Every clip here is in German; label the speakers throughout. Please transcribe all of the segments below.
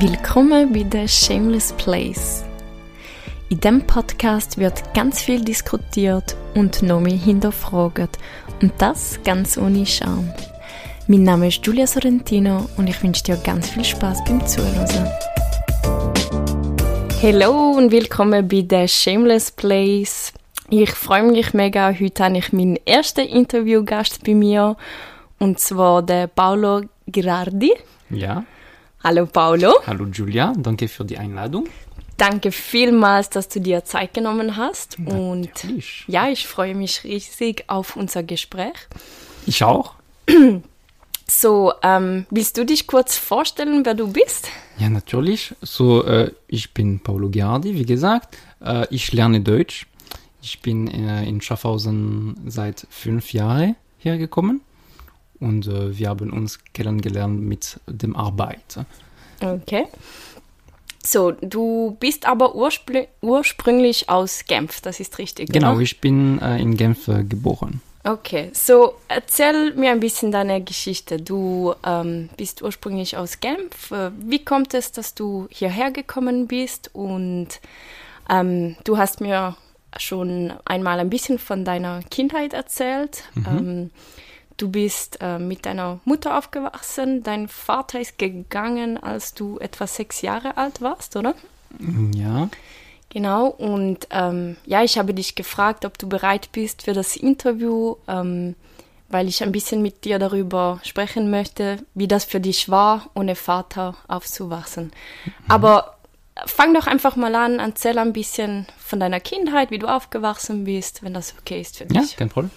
Speaker 1: Willkommen bei The Shameless Place. In diesem Podcast wird ganz viel diskutiert und noch mehr hinterfragt. Und das ganz ohne Scham. Mein Name ist Julia Sorrentino und ich wünsche dir ganz viel Spaß beim Zuhören. Hallo und willkommen bei The Shameless Place. Ich freue mich mega. Heute habe ich meinen ersten Interviewgast bei mir und zwar der Paolo Girardi.
Speaker 2: Ja.
Speaker 1: Hallo Paolo.
Speaker 2: Hallo Julia, danke für die Einladung.
Speaker 1: Danke vielmals, dass du dir Zeit genommen hast.
Speaker 2: Natürlich.
Speaker 1: Und ja, ich freue mich riesig auf unser Gespräch.
Speaker 2: Ich auch.
Speaker 1: So, ähm, willst du dich kurz vorstellen, wer du bist?
Speaker 2: Ja, natürlich. So, äh, ich bin Paolo Giardi, wie gesagt. Äh, ich lerne Deutsch. Ich bin äh, in Schaffhausen seit fünf Jahren hergekommen und äh, wir haben uns kennengelernt mit dem Arbeit.
Speaker 1: Okay. So, du bist aber urspr ursprünglich aus Genf, das ist richtig,
Speaker 2: Genau,
Speaker 1: oder?
Speaker 2: ich bin äh, in Genf äh, geboren.
Speaker 1: Okay, so erzähl mir ein bisschen deine Geschichte. Du ähm, bist ursprünglich aus Genf. Äh, Wie kommt es, dass du hierher gekommen bist? Und ähm, du hast mir schon einmal ein bisschen von deiner Kindheit erzählt. Ähm, du bist äh, mit deiner Mutter aufgewachsen. Dein Vater ist gegangen, als du etwa sechs Jahre alt warst, oder?
Speaker 2: Ja,
Speaker 1: Genau, und ähm, ja, ich habe dich gefragt, ob du bereit bist für das Interview, ähm, weil ich ein bisschen mit dir darüber sprechen möchte, wie das für dich war, ohne Vater aufzuwachsen. Aber fang doch einfach mal an, erzähl ein bisschen von deiner Kindheit, wie du aufgewachsen bist, wenn das okay ist für
Speaker 2: ja,
Speaker 1: dich.
Speaker 2: kein Problem.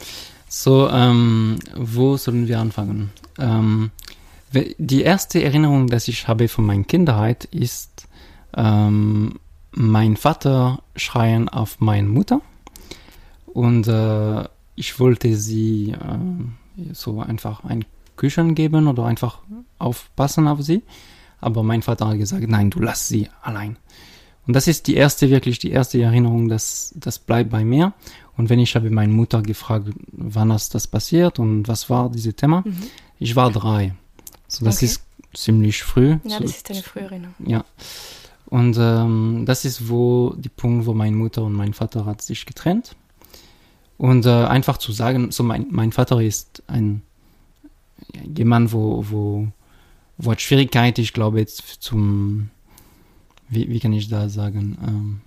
Speaker 2: So, ähm, wo sollen wir anfangen? Ähm, die erste Erinnerung, dass ich habe von meiner Kindheit, ist ähm, mein Vater schreien auf meine Mutter und äh, ich wollte sie äh, so einfach ein Küchen geben oder einfach aufpassen auf sie, aber mein Vater hat gesagt, nein, du lass sie allein. Und das ist die erste, wirklich die erste Erinnerung, das, das bleibt bei mir. Und wenn ich habe meine Mutter gefragt, wann ist das passiert und was war dieses Thema, ich war drei. So, das
Speaker 1: Okay.
Speaker 2: ist ziemlich früh.
Speaker 1: Ja,
Speaker 2: so,
Speaker 1: das ist eine frühe Erinnerung.
Speaker 2: ja. Und ähm, das ist wo die Punkt, wo meine Mutter und mein Vater hat sich getrennt. Und äh, einfach zu sagen, so mein, mein Vater ist ein jemand, wo, wo, wo hat Schwierigkeit, ich glaube jetzt zum, wie, wie kann ich da sagen, ähm,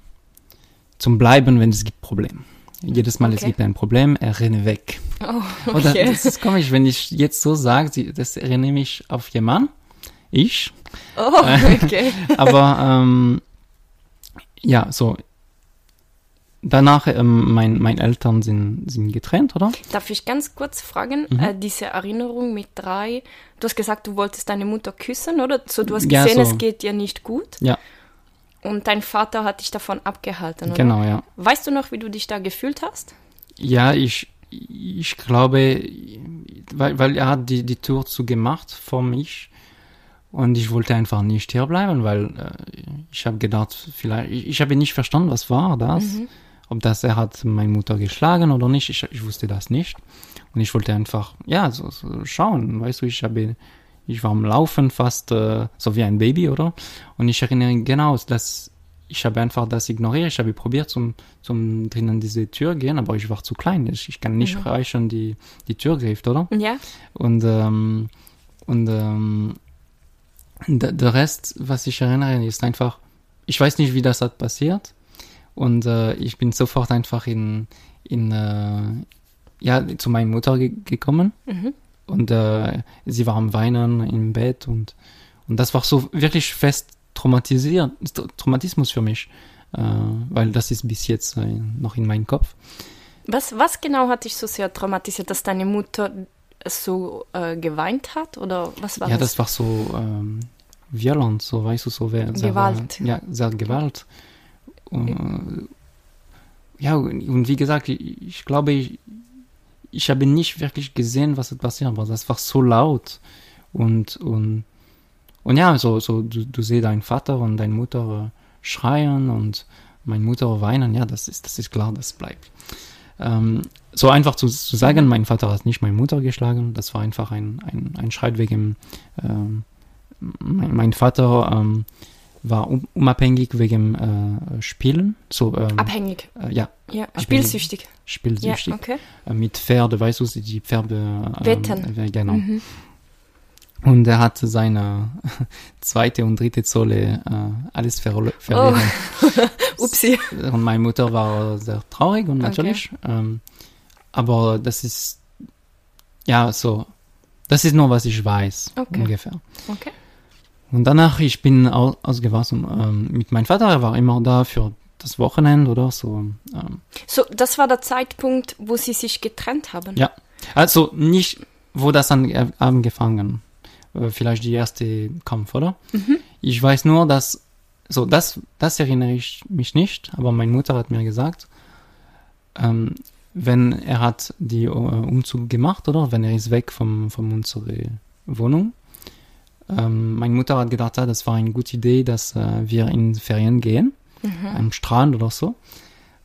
Speaker 2: zum Bleiben, wenn es gibt Probleme. Jedes Mal, es
Speaker 1: Okay.
Speaker 2: gibt ein Problem, er renne weg.
Speaker 1: Oh,
Speaker 2: Oder
Speaker 1: okay.
Speaker 2: das ist komisch, wenn ich jetzt so sage, das erinnere mich auf jemanden, ich,
Speaker 1: Oh, okay.
Speaker 2: aber ähm, ja, so. Danach, ähm, mein, meine Eltern sind, sind getrennt, oder?
Speaker 1: Darf ich ganz kurz fragen,
Speaker 2: Mhm.
Speaker 1: äh, diese Erinnerung mit drei, du hast gesagt, du wolltest deine Mutter küssen, oder? So, du hast
Speaker 2: Ja,
Speaker 1: gesehen,
Speaker 2: so.
Speaker 1: es geht dir nicht gut.
Speaker 2: Ja,
Speaker 1: Und dein Vater hat dich davon abgehalten, oder?
Speaker 2: genau, ja.
Speaker 1: Weißt du noch, wie du dich da gefühlt hast?
Speaker 2: Ja, ich, ich glaube, weil, weil er hat die, die Tür zugemacht vor mich und ich wollte einfach nicht hier bleiben, weil äh, ich habe gedacht, vielleicht, ich, ich habe nicht verstanden, was war das, ob das er hat meine Mutter geschlagen oder nicht, ich, ich wusste das nicht und ich wollte einfach, ja, so, so schauen, weißt du, ich habe, ich war am Laufen fast äh, so wie ein Baby, oder? Und ich erinnere genau, dass ich habe einfach das ignoriert. Ich habe probiert zum, zum drinnen diese Tür gehen, aber ich war zu klein. Ich, ich kann nicht reichen die, die Türgriff, oder?
Speaker 1: Ja.
Speaker 2: Und, ähm, und ähm, der, der Rest, was ich erinnere, ist einfach, ich weiß nicht, wie das hat passiert. Und äh, ich bin sofort einfach in, in äh, ja, zu meiner Mutter ge gekommen.
Speaker 1: Mhm.
Speaker 2: Und äh, sie war am Weinen im Bett und, und das war so wirklich fest traumatisiert, Traumatismus für mich, äh, weil das ist bis jetzt äh, noch in meinem Kopf.
Speaker 1: Was, was genau hat dich so sehr traumatisiert, dass deine Mutter so äh, geweint hat? Oder was war
Speaker 2: ja,
Speaker 1: das?
Speaker 2: das war so ähm, violent, so weißt du, so sehr,
Speaker 1: Gewalt.
Speaker 2: ja, sehr Gewalt. Und, ja, und und wie gesagt, ich, ich glaube, ich, ich habe nicht wirklich gesehen, was passiert, aber das war so laut. Und und und ja, so so du, du siehst deinen Vater und deine Mutter äh, schreien und meine Mutter weinen, ja, das ist das ist klar, das bleibt. Ähm, so einfach zu, zu sagen, mein Vater hat nicht meine Mutter geschlagen, das war einfach ein, ein, ein Schreit wegen ähm, mein, mein Vater ähm, war un unabhängig wegen äh, Spielen. So, ähm,
Speaker 1: Abhängig.
Speaker 2: Äh, ja,
Speaker 1: Ja,
Speaker 2: bin-
Speaker 1: spielsüchtig.
Speaker 2: spielsüchtig.
Speaker 1: Ja, okay.
Speaker 2: Äh, mit Pferde, weißt du, die Pferde. Ähm,
Speaker 1: Wetten.
Speaker 2: äh, genau.
Speaker 1: Mhm.
Speaker 2: Und er hat seine zweite und dritte Zolle äh, alles verlo verloren.
Speaker 1: Upsi.
Speaker 2: Und meine Mutter war sehr traurig und
Speaker 1: Okay.
Speaker 2: natürlich. Ähm, aber das ist, ja, so, das ist nur, was ich weiß,
Speaker 1: Okay.
Speaker 2: ungefähr.
Speaker 1: Okay.
Speaker 2: Und danach, ich bin au ausgewachsen ähm, mit meinem Vater, er war immer da für das Wochenende oder so. Ähm,
Speaker 1: So, das war der Zeitpunkt, wo sie sich getrennt haben.
Speaker 2: Ja. also nicht, wo das an, äh, angefangen, äh, vielleicht die erste Kampf, oder?
Speaker 1: Mhm.
Speaker 2: Ich weiß nur, dass, so, das, das erinnere ich mich nicht, aber meine Mutter hat mir gesagt, ähm, wenn er hat die äh, Umzug gemacht, oder? Wenn er ist weg vom, von unserer Wohnung. Ähm, meine Mutter hat gedacht, das war eine gute Idee, dass äh, wir in Ferien gehen,
Speaker 1: Mhm.
Speaker 2: am Strand oder so.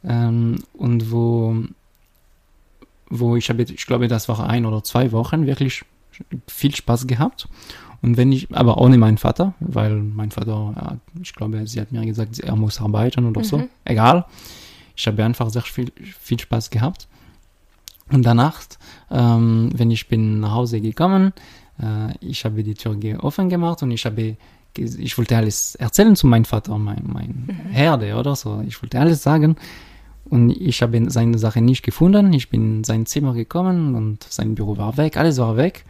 Speaker 2: Ähm, und wo, wo ich habe, ich glaube, das war ein oder zwei Wochen wirklich viel Spaß gehabt. Und wenn ich, aber ohne meinen Vater, weil mein Vater, ja, ich glaube, sie hat mir gesagt, er muss arbeiten oder so.
Speaker 1: Mhm.
Speaker 2: Egal. Ich habe einfach sehr viel, viel Spaß gehabt. Und danach, ähm, wenn ich bin nach Hause gekommen, ich habe die Tür offen gemacht und ich habe, ich wollte alles erzählen zu meinem Vater, mein, mein Herde oder so. Ich wollte alles sagen. Und ich habe seine Sache nicht gefunden. Ich bin in sein Zimmer gekommen und sein Büro war weg, alles war weg.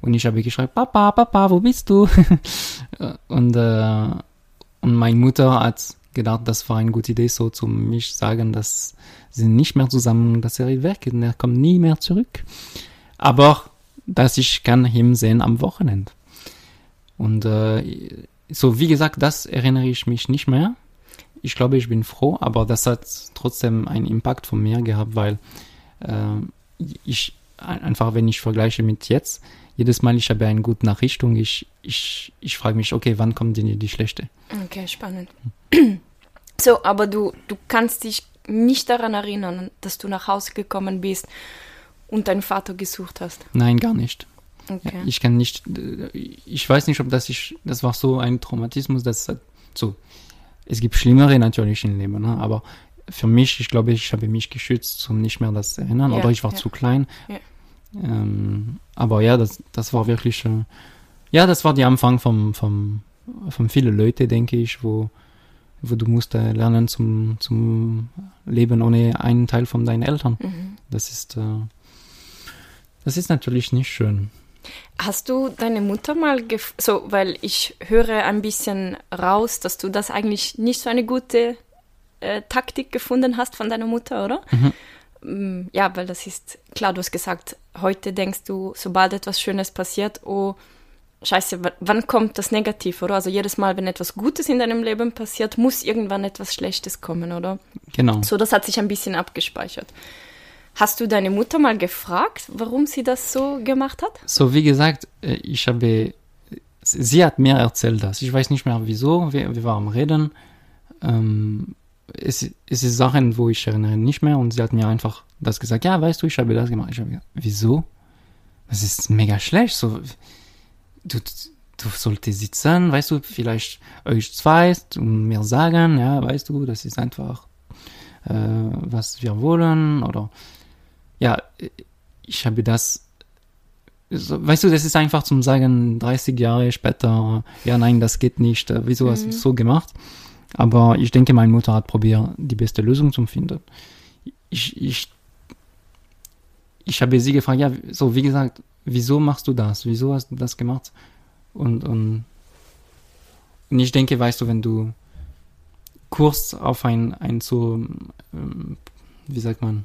Speaker 2: Und ich habe geschrien, Papa, Papa, wo bist du? und, äh, und meine Mutter hat gedacht, das war eine gute Idee, so zu mich sagen, dass sie nicht mehr zusammen, dass er weg ist und er kommt nie mehr zurück. Aber dass ich kann ihn sehen am Wochenende. Und äh, so wie gesagt, das erinnere ich mich nicht mehr. Ich glaube, ich bin froh, aber das hat trotzdem einen Impact von mir gehabt, weil äh, ich ein- einfach, wenn ich vergleiche mit jetzt, jedes Mal ich habe eine gute Nachricht und ich, ich, ich frage mich, okay, wann kommt denn die schlechte?
Speaker 1: Okay, spannend. So, aber du, du kannst dich nicht daran erinnern, dass du nach Hause gekommen bist und deinen Vater gesucht hast.
Speaker 2: Nein, gar nicht.
Speaker 1: Okay.
Speaker 2: Ich kann nicht, ich weiß nicht, ob das ich, das war so ein Traumatismus, das hat so, es gibt Schlimmere natürlich im Leben, ne? aber für mich, ich glaube, ich habe mich geschützt, um nicht mehr das zu erinnern,
Speaker 1: Ja,
Speaker 2: oder ich war
Speaker 1: ja.
Speaker 2: zu klein.
Speaker 1: Ja.
Speaker 2: Ähm, aber ja, das, das war wirklich, äh, ja, das war der Anfang vom, vom, von viele Leute, denke ich, wo, wo du musst äh, lernen zum, zum Leben ohne einen Teil von deinen Eltern.
Speaker 1: Mhm.
Speaker 2: Das ist, äh, das ist natürlich nicht schön.
Speaker 1: Hast du deine Mutter mal so, weil ich höre ein bisschen raus, dass du das eigentlich nicht so eine gute äh, Taktik gefunden hast von deiner Mutter, oder? Mm, Ja, weil das ist klar, du hast gesagt, heute denkst du, sobald etwas Schönes passiert, oh, scheiße, wa- wann kommt das Negativ, oder? Also jedes Mal, wenn etwas Gutes in deinem Leben passiert, muss irgendwann etwas Schlechtes kommen, oder?
Speaker 2: Genau.
Speaker 1: So, das hat sich ein bisschen abgespeichert. Hast du deine Mutter mal gefragt, warum sie das so gemacht hat?
Speaker 2: So, wie gesagt, äh, ich habe, sie hat mir erzählt das. Ich weiß nicht mehr wieso, wir, wir waren Reden. Ähm, es, es ist Sachen, wo ich erinnere nicht mehr und sie hat mir einfach das gesagt, ja, weißt du, ich habe das gemacht. Ich habe gesagt, wieso? Das ist mega schlecht, so, du, du solltest sitzen, weißt du, vielleicht euch zwei und mir sagen, ja, weißt du, das ist einfach, äh, was wir wollen oder, ja, ich habe das so, weißt du, das ist einfach zum Sagen, 30 Jahre später, ja, nein, das geht nicht, äh, wieso hast du es so gemacht? Aber ich denke, meine Mutter hat probiert, die beste Lösung zu finden. Ich, ich, ich habe sie gefragt, ja, so, wie gesagt, wieso machst du das? Wieso hast du das gemacht? Und, und, und ich denke, weißt du, wenn du kurz auf ein, ein so, ähm, wie sagt man,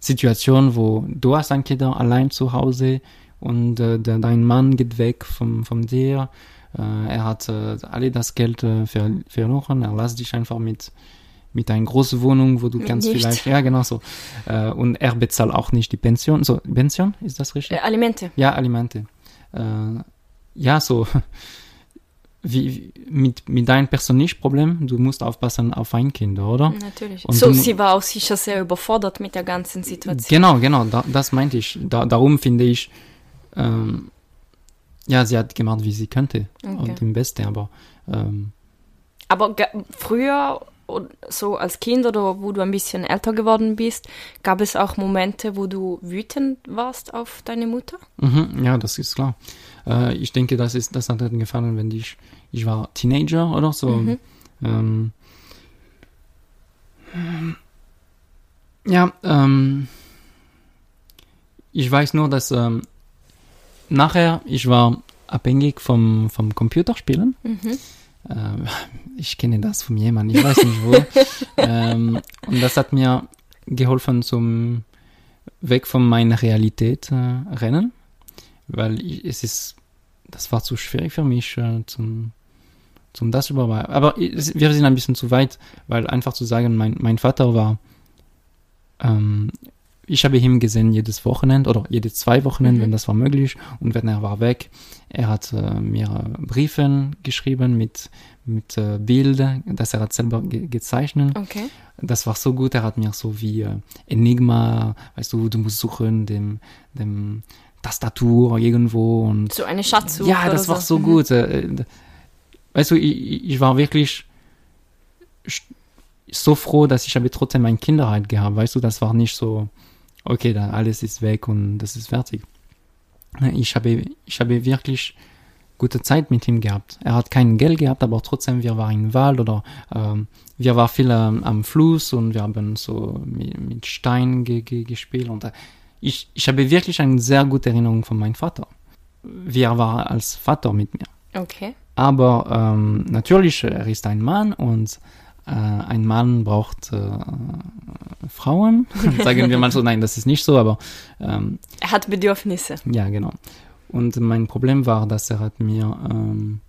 Speaker 2: Situation, wo du hast ein Kind allein zu Hause und äh, de, dein Mann geht weg von, von dir, äh, er hat äh, alle das Geld äh, ver, verloren, er lässt dich einfach mit mit einer großen Wohnung, wo du
Speaker 1: Mit
Speaker 2: kannst
Speaker 1: nichts.
Speaker 2: vielleicht, ja genau so, äh, und er bezahlt auch nicht die Pension, so, Pension, ist das richtig?
Speaker 1: Äh, Alimente.
Speaker 2: Ja, Alimente. Äh, ja, so, wie, mit, mit deinem persönlichen Problem, du musst aufpassen auf ein Kind, oder?
Speaker 1: Natürlich.
Speaker 2: Und
Speaker 1: so,
Speaker 2: du-
Speaker 1: sie war auch sicher sehr überfordert mit der ganzen Situation.
Speaker 2: Genau, genau, da, das meinte ich. Da, darum finde ich, ähm, ja, sie hat gemacht, wie sie könnte.
Speaker 1: Okay.
Speaker 2: Und im Beste, aber ähm,
Speaker 1: Aber früher, so als Kind oder wo du ein bisschen älter geworden bist, gab es auch Momente, wo du wütend warst auf deine Mutter?
Speaker 2: mhm, ja, das ist klar. Äh, ich denke, das ist, das hat ihr gefallen, wenn ich, ich war Teenager oder so.
Speaker 1: Mhm.
Speaker 2: Ähm, ja, ähm, ich weiß nur, dass ähm, nachher ich war abhängig vom, vom Computerspielen.
Speaker 1: Mhm.
Speaker 2: Ähm, ich kenne das von jemandem, ich weiß nicht wo. ähm, und das hat mir geholfen zum weg von meiner Realität äh, rennen, weil ich, es ist, das war zu schwierig für mich äh, zum zum das überarbeiten. Aber es- wir sind ein bisschen zu weit, weil einfach zu sagen, mein, mein Vater war, ähm, ich habe ihn gesehen jedes Wochenende oder jede zwei Wochenende,
Speaker 1: Mhm.
Speaker 2: wenn das war möglich. Und wenn er war weg, er hat äh, mir Briefen geschrieben mit, mit äh, Bildern, das er hat selber ge gezeichnet.
Speaker 1: Okay.
Speaker 2: Das war so gut, er hat mir so wie äh, Enigma, weißt du, du musst suchen, dem, dem Tastatur irgendwo und
Speaker 1: So eine Schatzsuche.
Speaker 2: ja, das war so
Speaker 1: Mhm.
Speaker 2: gut. äh, Weißt du, ich, ich war wirklich so froh, dass ich habe trotzdem meine Kinderheit gehabt. Weißt du, das war nicht so, okay, da alles ist weg und das ist fertig. Ich habe, ich habe wirklich gute Zeit mit ihm gehabt. Er hat kein Geld gehabt, aber trotzdem, wir waren im Wald oder ähm, wir waren viel ähm, am Fluss und wir haben so mit, mit Stein ge, ge, gespielt und äh, ich, ich habe wirklich eine sehr gute Erinnerung von meinem Vater. Wie er war als Vater mit mir.
Speaker 1: Okay.
Speaker 2: Aber ähm, natürlich, er ist ein Mann und ein Mann braucht äh, Frauen. Sagen wir mal so, nein, das ist nicht so, aber ähm,
Speaker 1: Er hat Bedürfnisse.
Speaker 2: ja, genau. Und mein Problem war, dass er hat mir, ähm,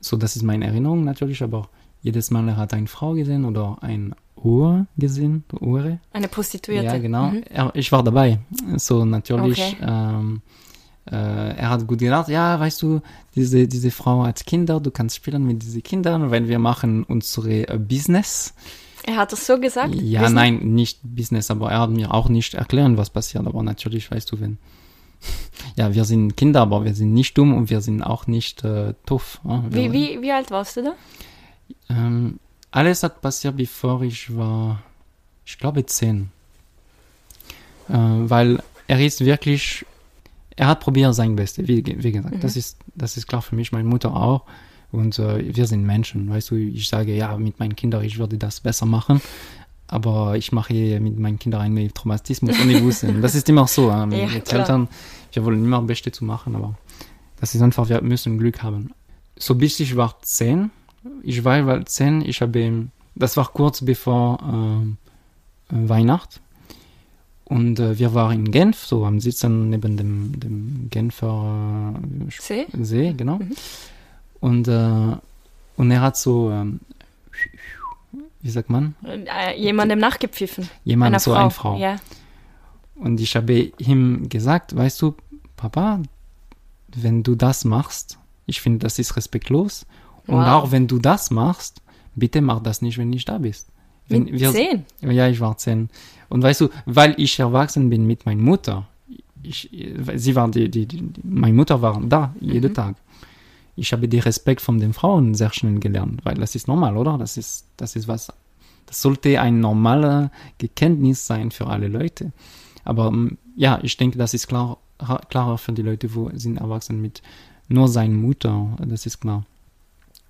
Speaker 2: so das ist meine Erinnerung natürlich, aber jedes Mal er hat eine Frau gesehen oder ein Uhr gesehen, Ure.
Speaker 1: Eine Prostituierte.
Speaker 2: Ja, genau.
Speaker 1: Mhm.
Speaker 2: Ich war dabei. So natürlich.
Speaker 1: Okay.
Speaker 2: Ähm, äh, er hat gut gedacht, ja, weißt du, diese, diese Frau hat Kinder, du kannst spielen mit diesen Kindern, weil wir machen unsere äh, Business.
Speaker 1: Er hat es so gesagt?
Speaker 2: Ja,
Speaker 1: Wissen-
Speaker 2: nein, nicht Business, aber er hat mir auch nicht erklären, was passiert. Aber natürlich, weißt du, wenn. Ja, wir sind Kinder, aber wir sind nicht dumm und wir sind auch nicht äh, doof. Ja?
Speaker 1: Wie, wie, wie alt warst du da?
Speaker 2: Ähm, alles hat passiert, bevor ich war, ich glaube, zehn. Äh, weil er ist wirklich, er hat probiert sein Bestes, wie, wie gesagt.
Speaker 1: Mhm.
Speaker 2: Das, ist, das ist klar für mich, meine Mutter auch. Und äh, wir sind Menschen, weißt du, ich sage, ja, mit meinen Kindern, ich würde das besser machen. Aber ich mache mit meinen Kindern einen Traumatismus Wissen. Das ist immer so. Äh, mit
Speaker 1: Ja,
Speaker 2: mit. Eltern, wir wollen immer das Beste zu machen, aber das ist einfach, wir müssen Glück haben. So bis ich war zehn, ich war weil zehn, ich habe, das war kurz bevor äh, Weihnacht. Und äh, wir waren in Genf, so am Sitzen neben dem, dem Genfer äh,
Speaker 1: See?
Speaker 2: See, genau.
Speaker 1: Mhm.
Speaker 2: Und, äh, und er hat so, ähm, wie sagt man,
Speaker 1: Äh, jemandem nachgepfiffen.
Speaker 2: jemand,
Speaker 1: Einer
Speaker 2: so
Speaker 1: Frau.
Speaker 2: eine Frau.
Speaker 1: Ja.
Speaker 2: Und ich habe ihm gesagt, weißt du, Papa, wenn du das machst, ich finde, das ist respektlos. Und
Speaker 1: Wow.
Speaker 2: auch wenn du das machst, bitte mach das nicht, wenn du nicht da bist. Wenn
Speaker 1: Mit
Speaker 2: wir,
Speaker 1: zehn?
Speaker 2: Ja, ich war zehn. Und weißt du, weil ich erwachsen bin mit meiner Mutter, ich, sie war die, die, die, meine Mutter war da jeden
Speaker 1: Mhm.
Speaker 2: Tag. Ich habe den Respekt von den Frauen sehr schnell gelernt, weil das ist normal, oder? Das ist, das ist was, das sollte ein normaler Gekenntnis sein für alle Leute. Aber mm, ja, ich denke, das ist klar, klarer für die Leute, wo sind erwachsen mit nur seiner Mutter, das ist klar.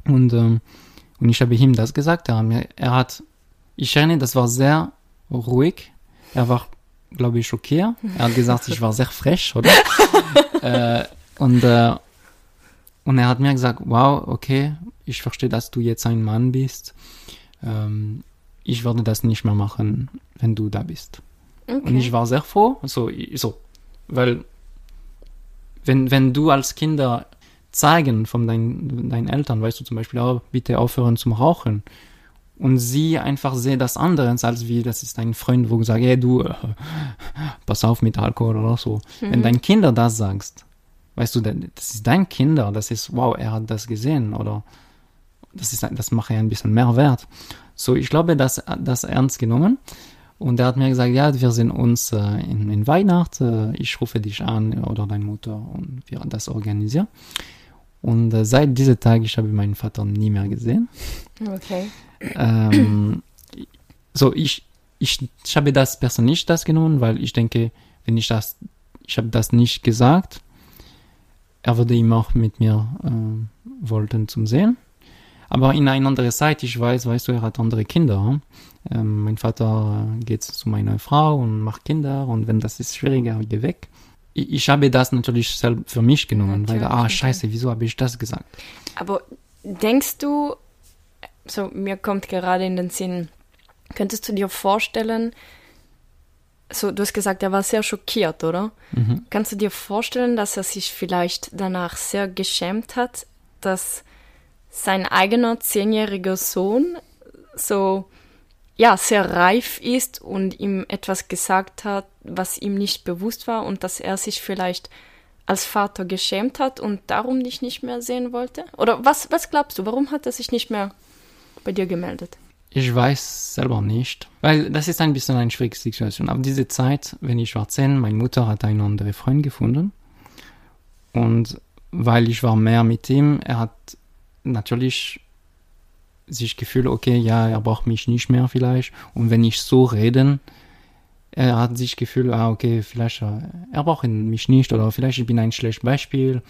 Speaker 2: Und, ähm, und ich habe ihm das gesagt, er hat, ich erinnere, das war sehr ruhig, er war, glaube ich, schockiert, er hat gesagt, ich war sehr frech, oder? äh, und, äh, und er hat mir gesagt, wow, okay, ich verstehe, dass du jetzt ein Mann bist, ähm, ich würde das nicht mehr machen, wenn du da bist. Und
Speaker 1: Okay.
Speaker 2: ich war sehr froh, so, so weil wenn, wenn du als Kinder zeigen von dein, deinen Eltern, weißt du zum Beispiel, oh, bitte aufhören zum Rauchen, und sie einfach sehen das anderes, als wie, das ist ein Freund, wo sagt, hey du, äh, pass auf mit Alkohol oder so. Wenn
Speaker 1: Mhm.
Speaker 2: dein Kinder das sagst, weißt du, das ist dein Kinder, das ist, wow, er hat das gesehen, oder das ist, das macht ja ein bisschen mehr wert. So, ich glaube, dass das ernst genommen. Und er hat mir gesagt, ja, wir sehen uns äh, in, in Weihnachten, ich rufe dich an oder deine Mutter und wir das organisieren. Und äh, seit diesem Tag, ich habe meinen Vater nie mehr gesehen.
Speaker 1: Okay.
Speaker 2: Ähm, so, ich, ich, ich habe das persönlich das genommen, weil ich denke, wenn ich das, ich habe das nicht gesagt, er würde immer auch mit mir äh, wollten zum Sehen. Aber in einer anderen Zeit, ich weiß, weißt du, er hat andere Kinder. Ähm, mein Vater äh, geht zu meiner Frau und macht Kinder und wenn das ist schwieriger, geh weg. Ich, ich habe das natürlich selbst für mich genommen,
Speaker 1: Natürlich,
Speaker 2: weil, ah, scheiße, wieso habe ich das gesagt?
Speaker 1: Aber denkst du, so mir kommt gerade in den Sinn, könntest du dir vorstellen, so du hast gesagt, er war sehr schockiert, oder?
Speaker 2: Mhm.
Speaker 1: Kannst du dir vorstellen, dass er sich vielleicht danach sehr geschämt hat, dass sein eigener zehnjähriger Sohn so ja sehr reif ist und ihm etwas gesagt hat, was ihm nicht bewusst war und dass er sich vielleicht als Vater geschämt hat und darum dich nicht mehr sehen wollte? Oder was, was glaubst du, warum hat er sich nicht mehr bei dir gemeldet?
Speaker 2: Ich weiß selber nicht, weil das ist ein bisschen eine schwierige Situation. Aber diese Zeit, wenn ich war zehn, meine Mutter hat einen anderen Freund gefunden. Und weil ich war mehr mit ihm, er hat natürlich sich gefühlt, okay, ja, er braucht mich nicht mehr vielleicht. Und wenn ich so reden, er hat sich gefühlt, ah, okay, vielleicht äh, er braucht mich nicht oder vielleicht ich bin ein schlechtes Beispiel.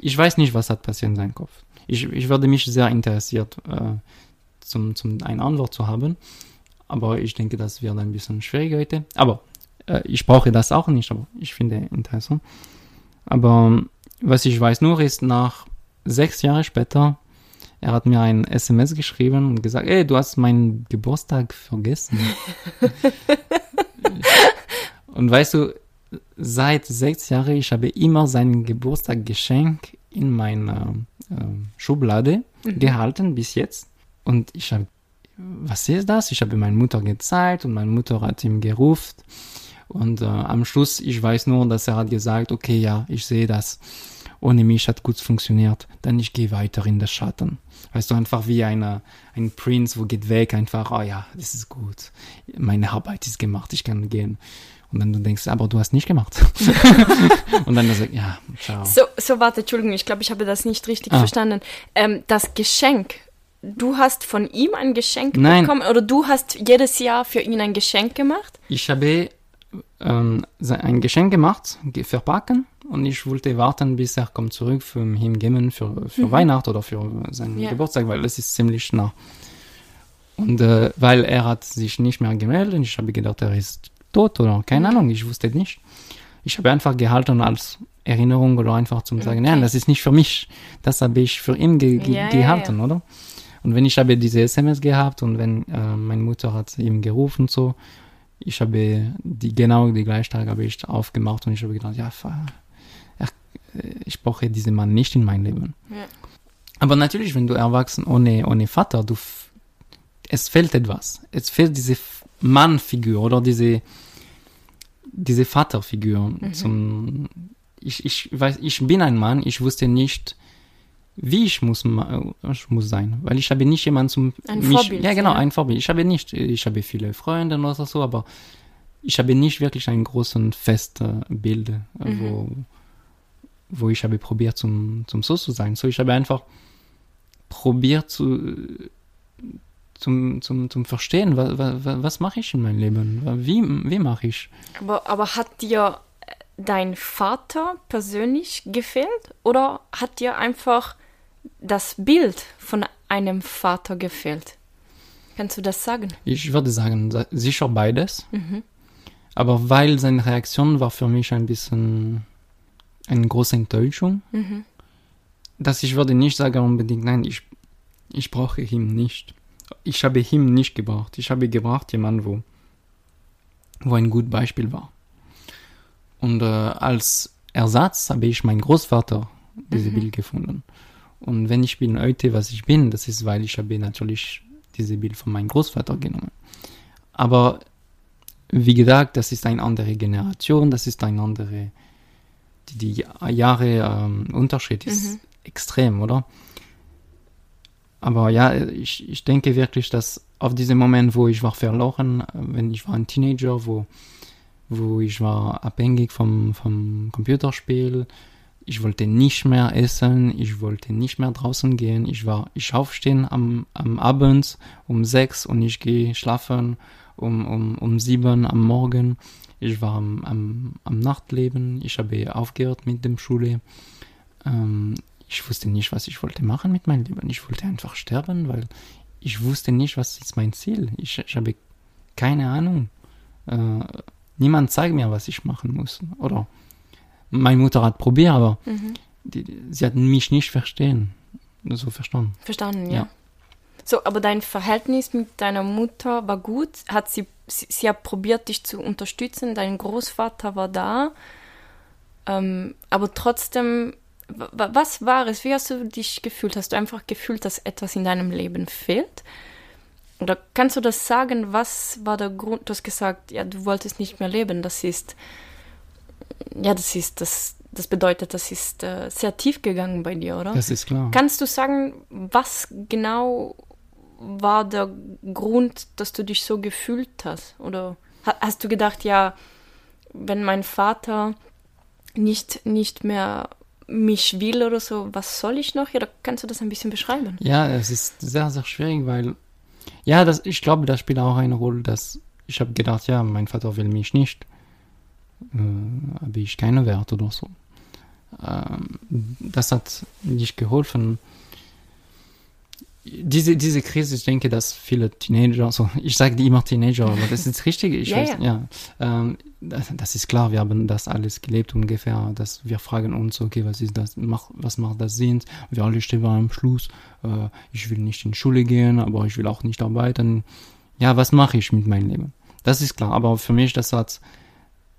Speaker 2: Ich weiß nicht, was hat passiert in seinem Kopf. Ich, ich würde mich sehr interessiert, äh, zum, zum eine Antwort zu haben. Aber ich denke, das wird ein bisschen schwieriger heute. Aber äh, ich brauche das auch nicht, aber ich finde interessant. Aber was ich weiß nur ist, nach sechs Jahren später, er hat mir ein SMS geschrieben und gesagt, ey, du hast meinen Geburtstag vergessen. und weißt du, seit sechs Jahren, ich habe immer sein Geburtstaggeschenk in meiner äh, Schublade gehalten bis jetzt. Und ich habe, was ist das? Ich habe meiner Mutter gezeigt und meine Mutter hat ihm gerufen. Und äh, am Schluss, ich weiß nur, dass er hat gesagt, okay, ja, ich sehe das. Ohne mich hat gut funktioniert. Dann ich gehe weiter in das Schatten. Weißt du, einfach wie eine, ein Prinz, wo geht weg, einfach, oh ja, das ist gut. Meine Arbeit ist gemacht, ich kann gehen. Und dann du denkst, aber du hast nicht gemacht. und dann sagt, ja, ciao.
Speaker 1: So, so warte, Entschuldigung, ich glaube, ich habe das nicht richtig
Speaker 2: Ah.
Speaker 1: verstanden. Ähm, das Geschenk, du hast von ihm ein Geschenk
Speaker 2: Nein.
Speaker 1: bekommen oder du hast jedes Jahr für ihn ein Geschenk gemacht?
Speaker 2: Ich habe ähm, ein Geschenk gemacht, ge- verpacken und ich wollte warten, bis er kommt zurück für ihn geben für, für Weihnachten oder für seinen
Speaker 1: Ja.
Speaker 2: Geburtstag, weil das ist ziemlich nah. Und äh, weil er hat sich nicht mehr gemeldet, ich habe gedacht, er ist tot oder keine Ahnung, ich wusste nicht. Ich habe einfach gehalten als Erinnerung oder einfach zum sagen,
Speaker 1: Okay.
Speaker 2: nein, das ist nicht für mich, das habe ich für ihn ge ge
Speaker 1: ja,
Speaker 2: gehalten, oder? Und wenn ich habe diese SMS gehabt und wenn äh, meine Mutter hat ihm gerufen so, ich habe die genau die gleiche Tag habe ich aufgemacht und ich habe gedacht, ja, ich brauche diesen Mann nicht in mein Leben.
Speaker 1: Ja.
Speaker 2: Aber natürlich, wenn du erwachsen ohne ohne Vater, du es fehlt etwas. Es fehlt diese Mannfigur oder diese diese Vaterfigur zum ich, ich weiß ich bin ein Mann, ich wusste nicht wie ich muss, ich muss sein, weil ich habe nicht jemanden zum
Speaker 1: Ein
Speaker 2: mich,
Speaker 1: Vorbild,
Speaker 2: Ja, genau,
Speaker 1: ja.
Speaker 2: ein Vorbild. Ich habe nicht, ich habe viele Freunde oder so, aber ich habe nicht wirklich ein großes festes Bild, äh, wo, wo ich habe probiert zum, zum so zu sein. So, ich habe einfach probiert zu, zum, zum, zum Verstehen, was, was, was mache ich in meinem Leben? Wie, wie mache ich?
Speaker 1: Aber, aber hat dir äh, dein Vater persönlich gefehlt oder hat dir einfach das Bild von einem Vater gefehlt? Kannst du das sagen?
Speaker 2: Ich würde sagen, sa- sicher beides. Aber weil seine Reaktion war für mich ein bisschen eine große Enttäuschung, dass ich würde nicht sagen unbedingt, nein, ich, ich brauche ihn nicht. Ich habe ihn nicht gebraucht. Ich habe gebraucht jemanden, wo, wo ein gutes Beispiel war. Und äh, als Ersatz habe ich meinen Großvater diese Bild gefunden. Und wenn ich bin heute, was ich bin, das ist, weil ich habe natürlich diese Bild von meinem Großvater genommen. Aber wie gesagt, das ist eine andere Generation, das ist eine andere, die, Jahre ähm, Unterschied ist extrem, oder? Aber ja, ich, ich denke wirklich, dass auf diesen Moment, wo ich war verloren, wenn ich war ein Teenager, wo, wo ich war abhängig vom, vom Computerspiel. Ich wollte nicht mehr essen, ich wollte nicht mehr draußen gehen. Ich war, ich aufstehen am, am Abend um sechs und ich gehe schlafen um, um, um sieben am Morgen. Ich war am, am, am Nachtleben. Ich habe aufgehört mit dem Schule. Ähm, ich wusste nicht, was ich wollte machen mit meinem Leben. Ich wollte einfach sterben, weil ich wusste nicht, was ist mein Ziel. Ich, ich habe keine Ahnung. Äh, niemand zeigt mir, was ich machen muss. Oder meine Mutter hat probiert, aber mhm. die, sie hat mich nicht verstehen. So verstanden.
Speaker 1: Verstanden, ja. ja. So, aber dein Verhältnis mit deiner Mutter war gut. Hat sie, sie, sie hat probiert, dich zu unterstützen. Dein Großvater war da. Ähm, aber trotzdem was war es? Wie hast du dich gefühlt? Hast du einfach gefühlt, dass etwas in deinem Leben fehlt? Oder kannst du das sagen? Was war der Grund? Du hast gesagt, ja, du wolltest nicht mehr leben. Das ist, ja, das ist, das, das bedeutet, das ist äh, sehr tief gegangen bei dir, oder?
Speaker 2: Das ist klar.
Speaker 1: Kannst du sagen, was genau war der Grund, dass du dich so gefühlt hast? Oder hast du gedacht, ja, wenn mein Vater nicht, nicht mehr mich will oder so, was soll ich noch? Ja, da kannst du das ein bisschen beschreiben.
Speaker 2: Ja, es ist sehr, sehr schwierig, weil, ja, das, ich glaube, das spielt auch eine Rolle, dass ich habe gedacht, ja, mein Vater will mich nicht, äh, habe ich keine Wert oder so. Ähm, das hat nicht geholfen diese, diese Krise, ich denke, dass viele Teenager, also ich sage die immer Teenager, aber das ist richtig, ich ja, weiß, ja, ja ähm, das, das, ist klar, wir haben das alles gelebt ungefähr, dass wir fragen uns, okay, was ist das, mach, was macht das Sinn? Wir alle stehen am Schluss, äh, ich will nicht in Schule gehen, aber ich will auch nicht arbeiten. Ja, was mache ich mit meinem Leben? Das ist klar, aber für mich, das hat,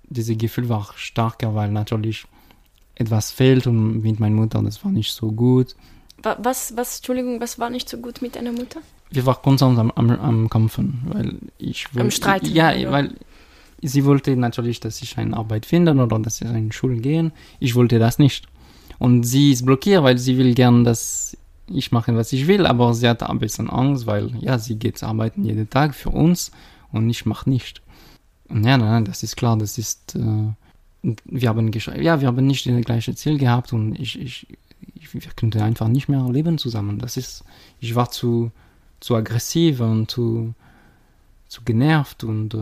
Speaker 2: diese Gefühl war stärker, weil natürlich etwas fehlt und mit meiner Mutter, das war nicht so gut
Speaker 1: was, was, Entschuldigung, was war nicht so gut mit deiner Mutter?
Speaker 2: Wir waren konstant am, am, am Kämpfen, weil ich wollte.
Speaker 1: Am Streit?
Speaker 2: Ja, ja, weil sie wollte natürlich, dass ich eine Arbeit finde oder dass ich in die Schule gehe. Ich wollte das nicht. Und sie ist blockiert, weil sie will gern, dass ich mache, was ich will, aber sie hat ein bisschen Angst, weil, ja, sie geht arbeiten jeden Tag für uns und ich mache nicht. Und ja, nein, das ist klar, das ist, äh, wir haben ja, wir haben nicht das gleiche Ziel gehabt und ich, ich, ich, wir könnten einfach nicht mehr leben zusammen. Das ist, ich war zu, zu aggressiv und zu, zu genervt und. Äh,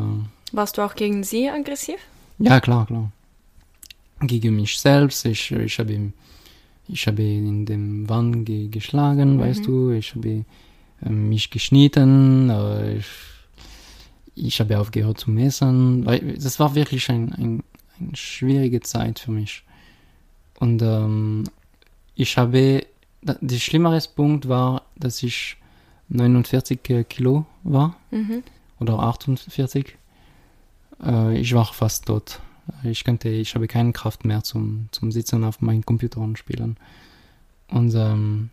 Speaker 1: Warst du auch gegen sie aggressiv?
Speaker 2: Ja, klar, klar. Gegen mich selbst. Ich, ich habe, ich habe in dem Wand ge geschlagen, mhm. weißt du. Ich habe äh, mich geschnitten. Äh, ich, ich habe aufgehört zu messen. Das war wirklich ein, ein, eine schwierige Zeit für mich. Und ähm, ich habe, der schlimmere Punkt war, dass ich 49 Kilo war mhm. oder 48. Äh, ich war fast tot. Ich konnte, ich habe keine Kraft mehr zum, zum Sitzen auf meinem Computer und spielen. Und ähm,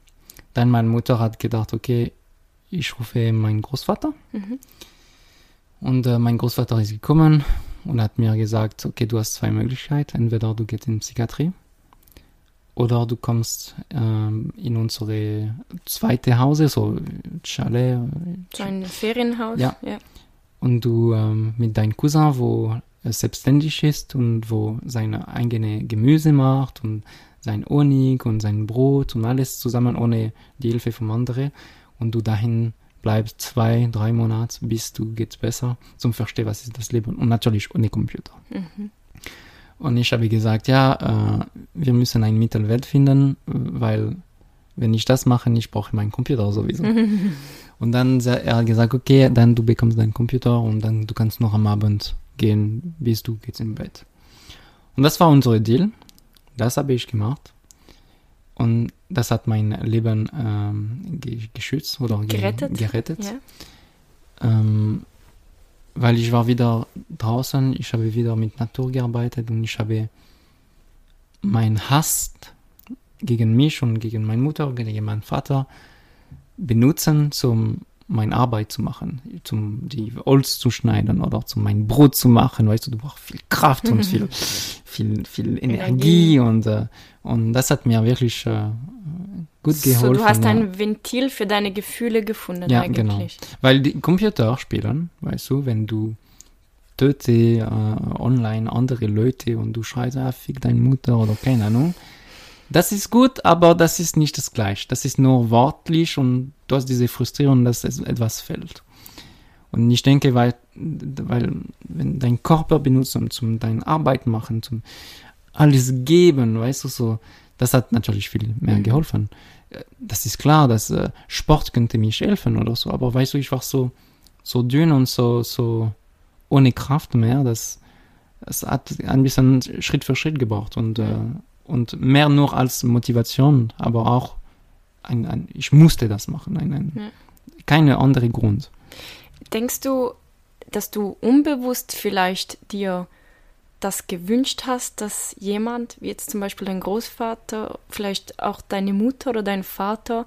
Speaker 2: dann meine Mutter hat gedacht, okay, ich rufe meinen Großvater. Mhm. Und äh, mein Großvater ist gekommen und hat mir gesagt, okay, du hast zwei Möglichkeiten. Entweder du gehst in Psychiatrie oder du kommst ähm, in unsere zweite Hause, so Chalet.
Speaker 1: So ein Ferienhaus.
Speaker 2: Ja. ja. Und du ähm, mit deinem Cousin, wo er selbstständig ist und wo seine eigene Gemüse macht und sein Honig und sein Brot und alles zusammen ohne die Hilfe von anderen. Und du dahin bleibst zwei, drei Monate, bis du geht's besser zum Verstehen, was ist das Leben. Und natürlich ohne Computer. Mhm. Und ich habe gesagt, ja, äh, wir müssen einen Mittelwert finden, weil wenn ich das mache, ich brauche meinen Computer sowieso. und dann er hat gesagt, okay, dann du bekommst deinen Computer und dann du kannst noch am Abend gehen, bis du gehst im Bett. Und das war unser Deal. Das habe ich gemacht. Und das hat mein Leben ähm, geschützt oder
Speaker 1: gerettet.
Speaker 2: gerettet. Ja. Ähm, weil ich war wieder draußen, ich habe wieder mit Natur gearbeitet und ich habe meinen Hass gegen mich und gegen meine Mutter, gegen meinen Vater benutzen, um meine Arbeit zu machen, zum die Holz zu schneiden oder zum mein Brot zu machen, weißt du, du brauchst viel Kraft und viel, viel, viel Energie, Energie. und äh, und das hat mir wirklich äh, gut
Speaker 1: so,
Speaker 2: geholfen.
Speaker 1: du hast
Speaker 2: ja.
Speaker 1: ein Ventil für deine Gefühle gefunden
Speaker 2: Ja,
Speaker 1: eigentlich.
Speaker 2: genau. Weil die Computer spielen, weißt du, wenn du töte äh, online andere Leute und du schreist, ah, fick deine Mutter oder keine Ahnung. Das ist gut, aber das ist nicht das Gleiche. Das ist nur wortlich und du hast diese Frustrierung, dass etwas fällt. Und ich denke, weil, weil wenn dein Körper benutzt, um zum deine Arbeit machen, zum alles geben, weißt du, so, das hat natürlich viel mehr
Speaker 1: Mhm.
Speaker 2: geholfen. Das ist klar, dass äh, Sport könnte mich helfen oder so, aber weißt du, ich war so, so dünn und so, so ohne Kraft mehr, dass es hat ein bisschen Schritt für Schritt gebraucht und, äh, und mehr nur als Motivation, aber auch ein, ein ich musste das machen, ein, ein,
Speaker 1: Ja.
Speaker 2: keine andere Grund.
Speaker 1: Denkst du, dass du unbewusst vielleicht dir das gewünscht hast, dass jemand, wie jetzt zum Beispiel dein Großvater, vielleicht auch deine Mutter oder dein Vater,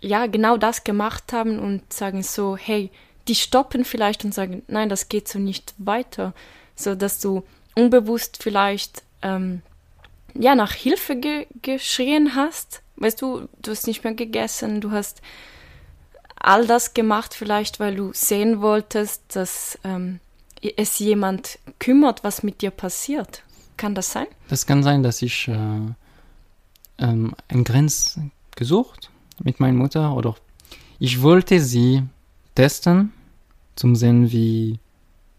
Speaker 1: ja, genau das gemacht haben und sagen so, hey, die stoppen vielleicht und sagen, nein, das geht so nicht weiter, so dass du unbewusst vielleicht ähm, ja nach Hilfe ge geschrien hast, weißt du, du hast nicht mehr gegessen, du hast all das gemacht, vielleicht weil du sehen wolltest, dass ähm, es jemand kümmert, was mit dir passiert. Kann das sein?
Speaker 2: Das kann sein, dass ich äh, ähm, eine Grenze gesucht mit meiner Mutter oder ich wollte sie testen, zum sehen, wie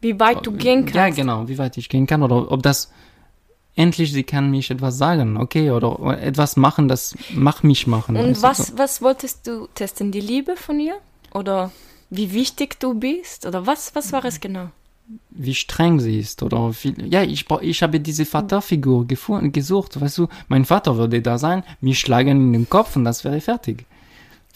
Speaker 1: Wie weit du gehen kannst.
Speaker 2: Ja, genau, wie weit ich gehen kann oder ob das endlich sie kann mich etwas sagen, okay, oder etwas machen, das macht mich machen.
Speaker 1: Und was,
Speaker 2: so.
Speaker 1: was wolltest du testen? Die Liebe von ihr? Oder wie wichtig du bist? Oder was, was war es genau?
Speaker 2: Wie streng sie ist oder wie, ja, ich ich habe diese Vaterfigur gefunden, gesucht, weißt du, mein Vater würde da sein, mich schlagen in den Kopf und das wäre fertig.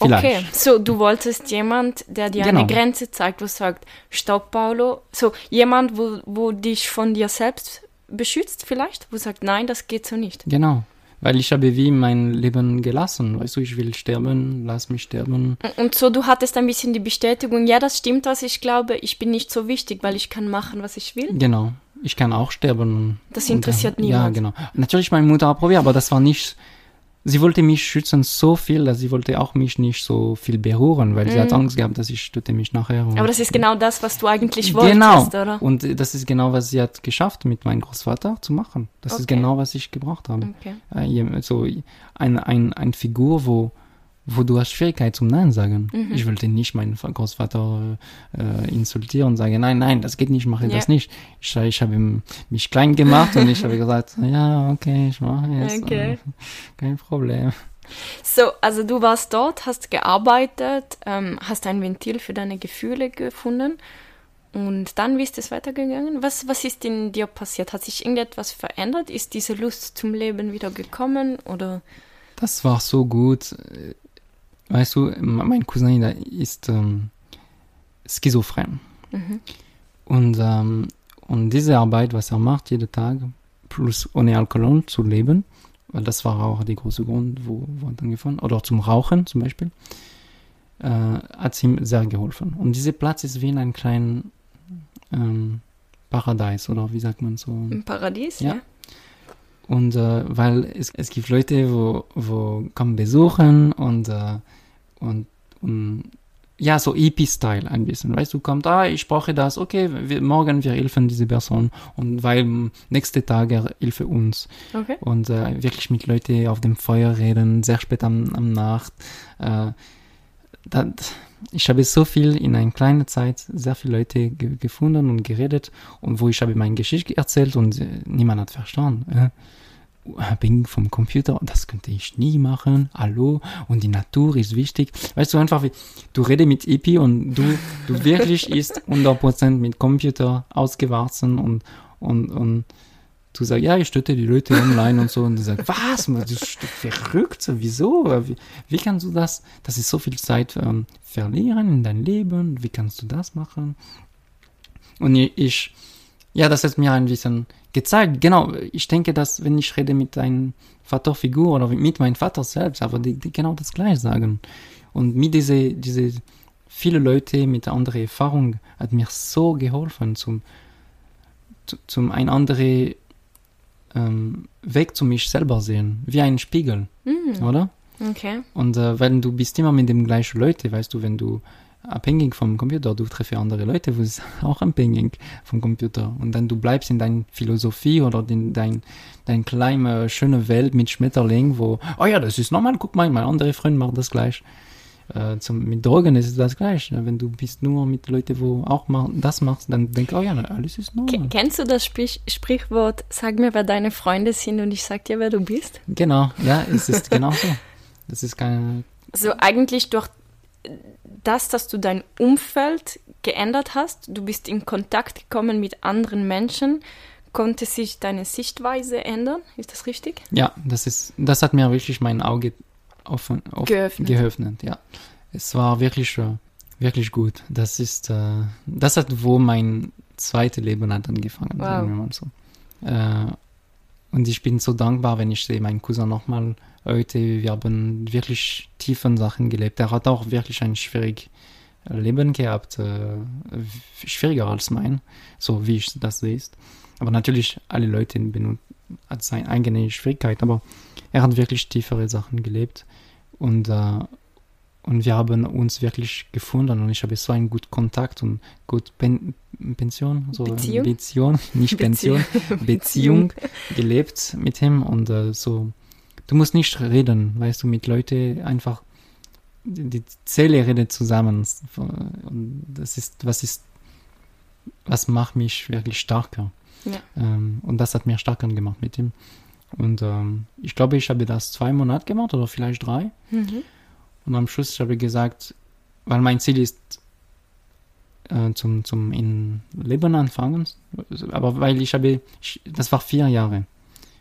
Speaker 2: Vielleicht.
Speaker 1: Okay, so du wolltest jemand, der dir
Speaker 2: Genau.
Speaker 1: eine Grenze zeigt, wo sagt, stopp, Paulo. So jemand, wo, wo dich von dir selbst beschützt vielleicht, wo sagt, nein, das geht so nicht.
Speaker 2: Genau. Weil ich habe wie mein Leben gelassen. Weißt du, ich will sterben, lass mich sterben.
Speaker 1: Und so, du hattest ein bisschen die Bestätigung, ja, das stimmt, was ich glaube, ich bin nicht so wichtig, weil ich kann machen, was ich will.
Speaker 2: Genau. Ich kann auch sterben.
Speaker 1: Das interessiert
Speaker 2: äh,
Speaker 1: niemand.
Speaker 2: Ja, genau. Natürlich meine Mutter auch probiert, aber das war nicht. Sie wollte mich schützen so viel, dass sie wollte auch mich nicht so viel berühren, weil sie hat Angst gehabt, dass ich töte mich nachher.
Speaker 1: Mhm. Aber das ist genau das, was du eigentlich wolltest,
Speaker 2: genau.
Speaker 1: oder?
Speaker 2: Und das ist genau, was sie hat geschafft, mit meinem Großvater zu machen. Das ist
Speaker 1: Okay.
Speaker 2: genau, was ich gebraucht habe.
Speaker 1: Okay.
Speaker 2: Äh, jem- so ein, ein, ein Figur, wo, wo du hast Schwierigkeit zum Nein sagen.
Speaker 1: Mhm.
Speaker 2: Ich wollte nicht meinen Großvater äh, insultieren und sagen, nein, nein, das geht nicht, mache
Speaker 1: Ja.
Speaker 2: das nicht. Ich, ich habe mich klein gemacht und ich habe gesagt, ja, okay, ich mache es.
Speaker 1: Okay.
Speaker 2: Äh, Kein Problem.
Speaker 1: So, also du warst dort, hast gearbeitet, ähm, hast ein Ventil für deine Gefühle gefunden und dann wie ist es weitergegangen? Was, was ist in dir passiert? Hat sich irgendetwas verändert? Ist diese Lust zum Leben wieder gekommen oder?
Speaker 2: Das war so gut. Weißt du, mein Cousin der ist ähm, schizophren.
Speaker 1: Mhm.
Speaker 2: Und, ähm, und diese Arbeit, was er macht, jeden Tag, plus ohne Alkohol zu leben, weil das war auch der große Grund, wo, wo er dann gefahren, oder zum Rauchen zum Beispiel, äh, hat ihm sehr geholfen. Und dieser Platz ist wie in einem kleinen ähm, Paradies, oder wie sagt man so?
Speaker 1: Im Paradies,
Speaker 2: Ja.
Speaker 1: ja?
Speaker 2: Und äh, weil es, es gibt Leute, wo, wo kommen besuchen und, äh, und, und ja, so EP-Style ein bisschen. Weißt du, kommt, ah, ich brauche das, okay, wir, morgen wir helfen diese Person und weil nächste Tage hilfe uns.
Speaker 1: Okay.
Speaker 2: Und äh, wirklich mit Leuten auf dem Feuer reden, sehr spät am, am Nacht. Äh, das, ich habe so viel in einer kleinen Zeit, sehr viele Leute ge gefunden und geredet und wo ich habe meine Geschichte erzählt und äh, niemand hat verstanden. Abhängig vom Computer, das könnte ich nie machen, hallo, und die Natur ist wichtig. Weißt du, einfach wie, du redest mit Epi und du, du wirklich ist 100% mit Computer ausgewachsen und, und, und du sagst, ja, ich stötte die Leute online und so, und du sagst, was, du bist verrückt, wieso, wie, wie kannst du das, das ist so viel Zeit ähm, verlieren in dein Leben, wie kannst du das machen? Und ich, ich ja, das hat mir ein bisschen gezeigt. Genau, ich denke, dass wenn ich rede mit einer Vaterfigur oder mit meinem Vater selbst, aber die, die genau das gleiche sagen. Und mit diese, diese viele Leute mit anderer Erfahrung hat mir so geholfen, zum, zu, zum ein anderer ähm, Weg zu mich selber sehen, wie ein Spiegel,
Speaker 1: Mhm.
Speaker 2: oder?
Speaker 1: Okay.
Speaker 2: Und äh, wenn du bist immer mit den gleichen Leuten, weißt du, wenn du abhängig vom Computer, du triffst andere Leute, wo es auch abhängig vom Computer. Und dann du bleibst in deiner Philosophie oder in dein, dein kleine, schöne Welt mit Schmetterling, wo, oh ja, das ist normal, guck mal, mein anderer Freund macht das gleich. Äh, zum, mit Drogen ist es das gleich. Wenn du bist nur mit Leuten, wo auch mal das machst, dann denk, oh ja, alles ist normal.
Speaker 1: Kennst du das Sprich Sprichwort, sag mir, wer deine Freunde sind und ich sag dir, wer du bist?
Speaker 2: Genau, ja, es ist genau so. Das ist keine.
Speaker 1: Also eigentlich durch das, dass du dein Umfeld geändert hast, du bist in Kontakt gekommen mit anderen Menschen, konnte sich deine Sichtweise ändern. Ist das richtig?
Speaker 2: Ja, das ist, das hat mir wirklich mein Auge offen, offen
Speaker 1: Geöffnet.
Speaker 2: geöffnet. Ja, es war wirklich, äh, wirklich gut. Das ist, äh, das hat wo mein zweites Leben hat angefangen,
Speaker 1: Wow.
Speaker 2: sagen wir mal so. Äh, und ich bin so dankbar, wenn ich sehe meinen Cousin nochmal heute. Wir haben wirklich tiefen Sachen gelebt. Er hat auch wirklich ein schwieriges Leben gehabt, äh, schwieriger als mein, so wie ich das sehe. Aber natürlich, alle Leute benutzen hat seine eigene Schwierigkeit, aber er hat wirklich tiefere Sachen gelebt und, äh, und wir haben uns wirklich gefunden und ich habe so einen guten Kontakt und gut Pen Pension, so
Speaker 1: Beziehung?
Speaker 2: Beziehung, nicht Pension, Beziehung gelebt mit ihm und äh, so, du musst nicht reden, weißt du, mit Leuten einfach, die Zelle redet zusammen und das ist, was ist, was macht mich wirklich stärker.
Speaker 1: Ja.
Speaker 2: Ähm, und das hat mir stärker gemacht mit ihm. Und ähm, ich glaube, ich habe das zwei Monate gemacht oder vielleicht drei.
Speaker 1: Mhm.
Speaker 2: Und am Schluss habe ich gesagt, weil mein Ziel ist, äh, zum, zum in Leben anfangen. Aber weil ich habe, ich, das war vier Jahre.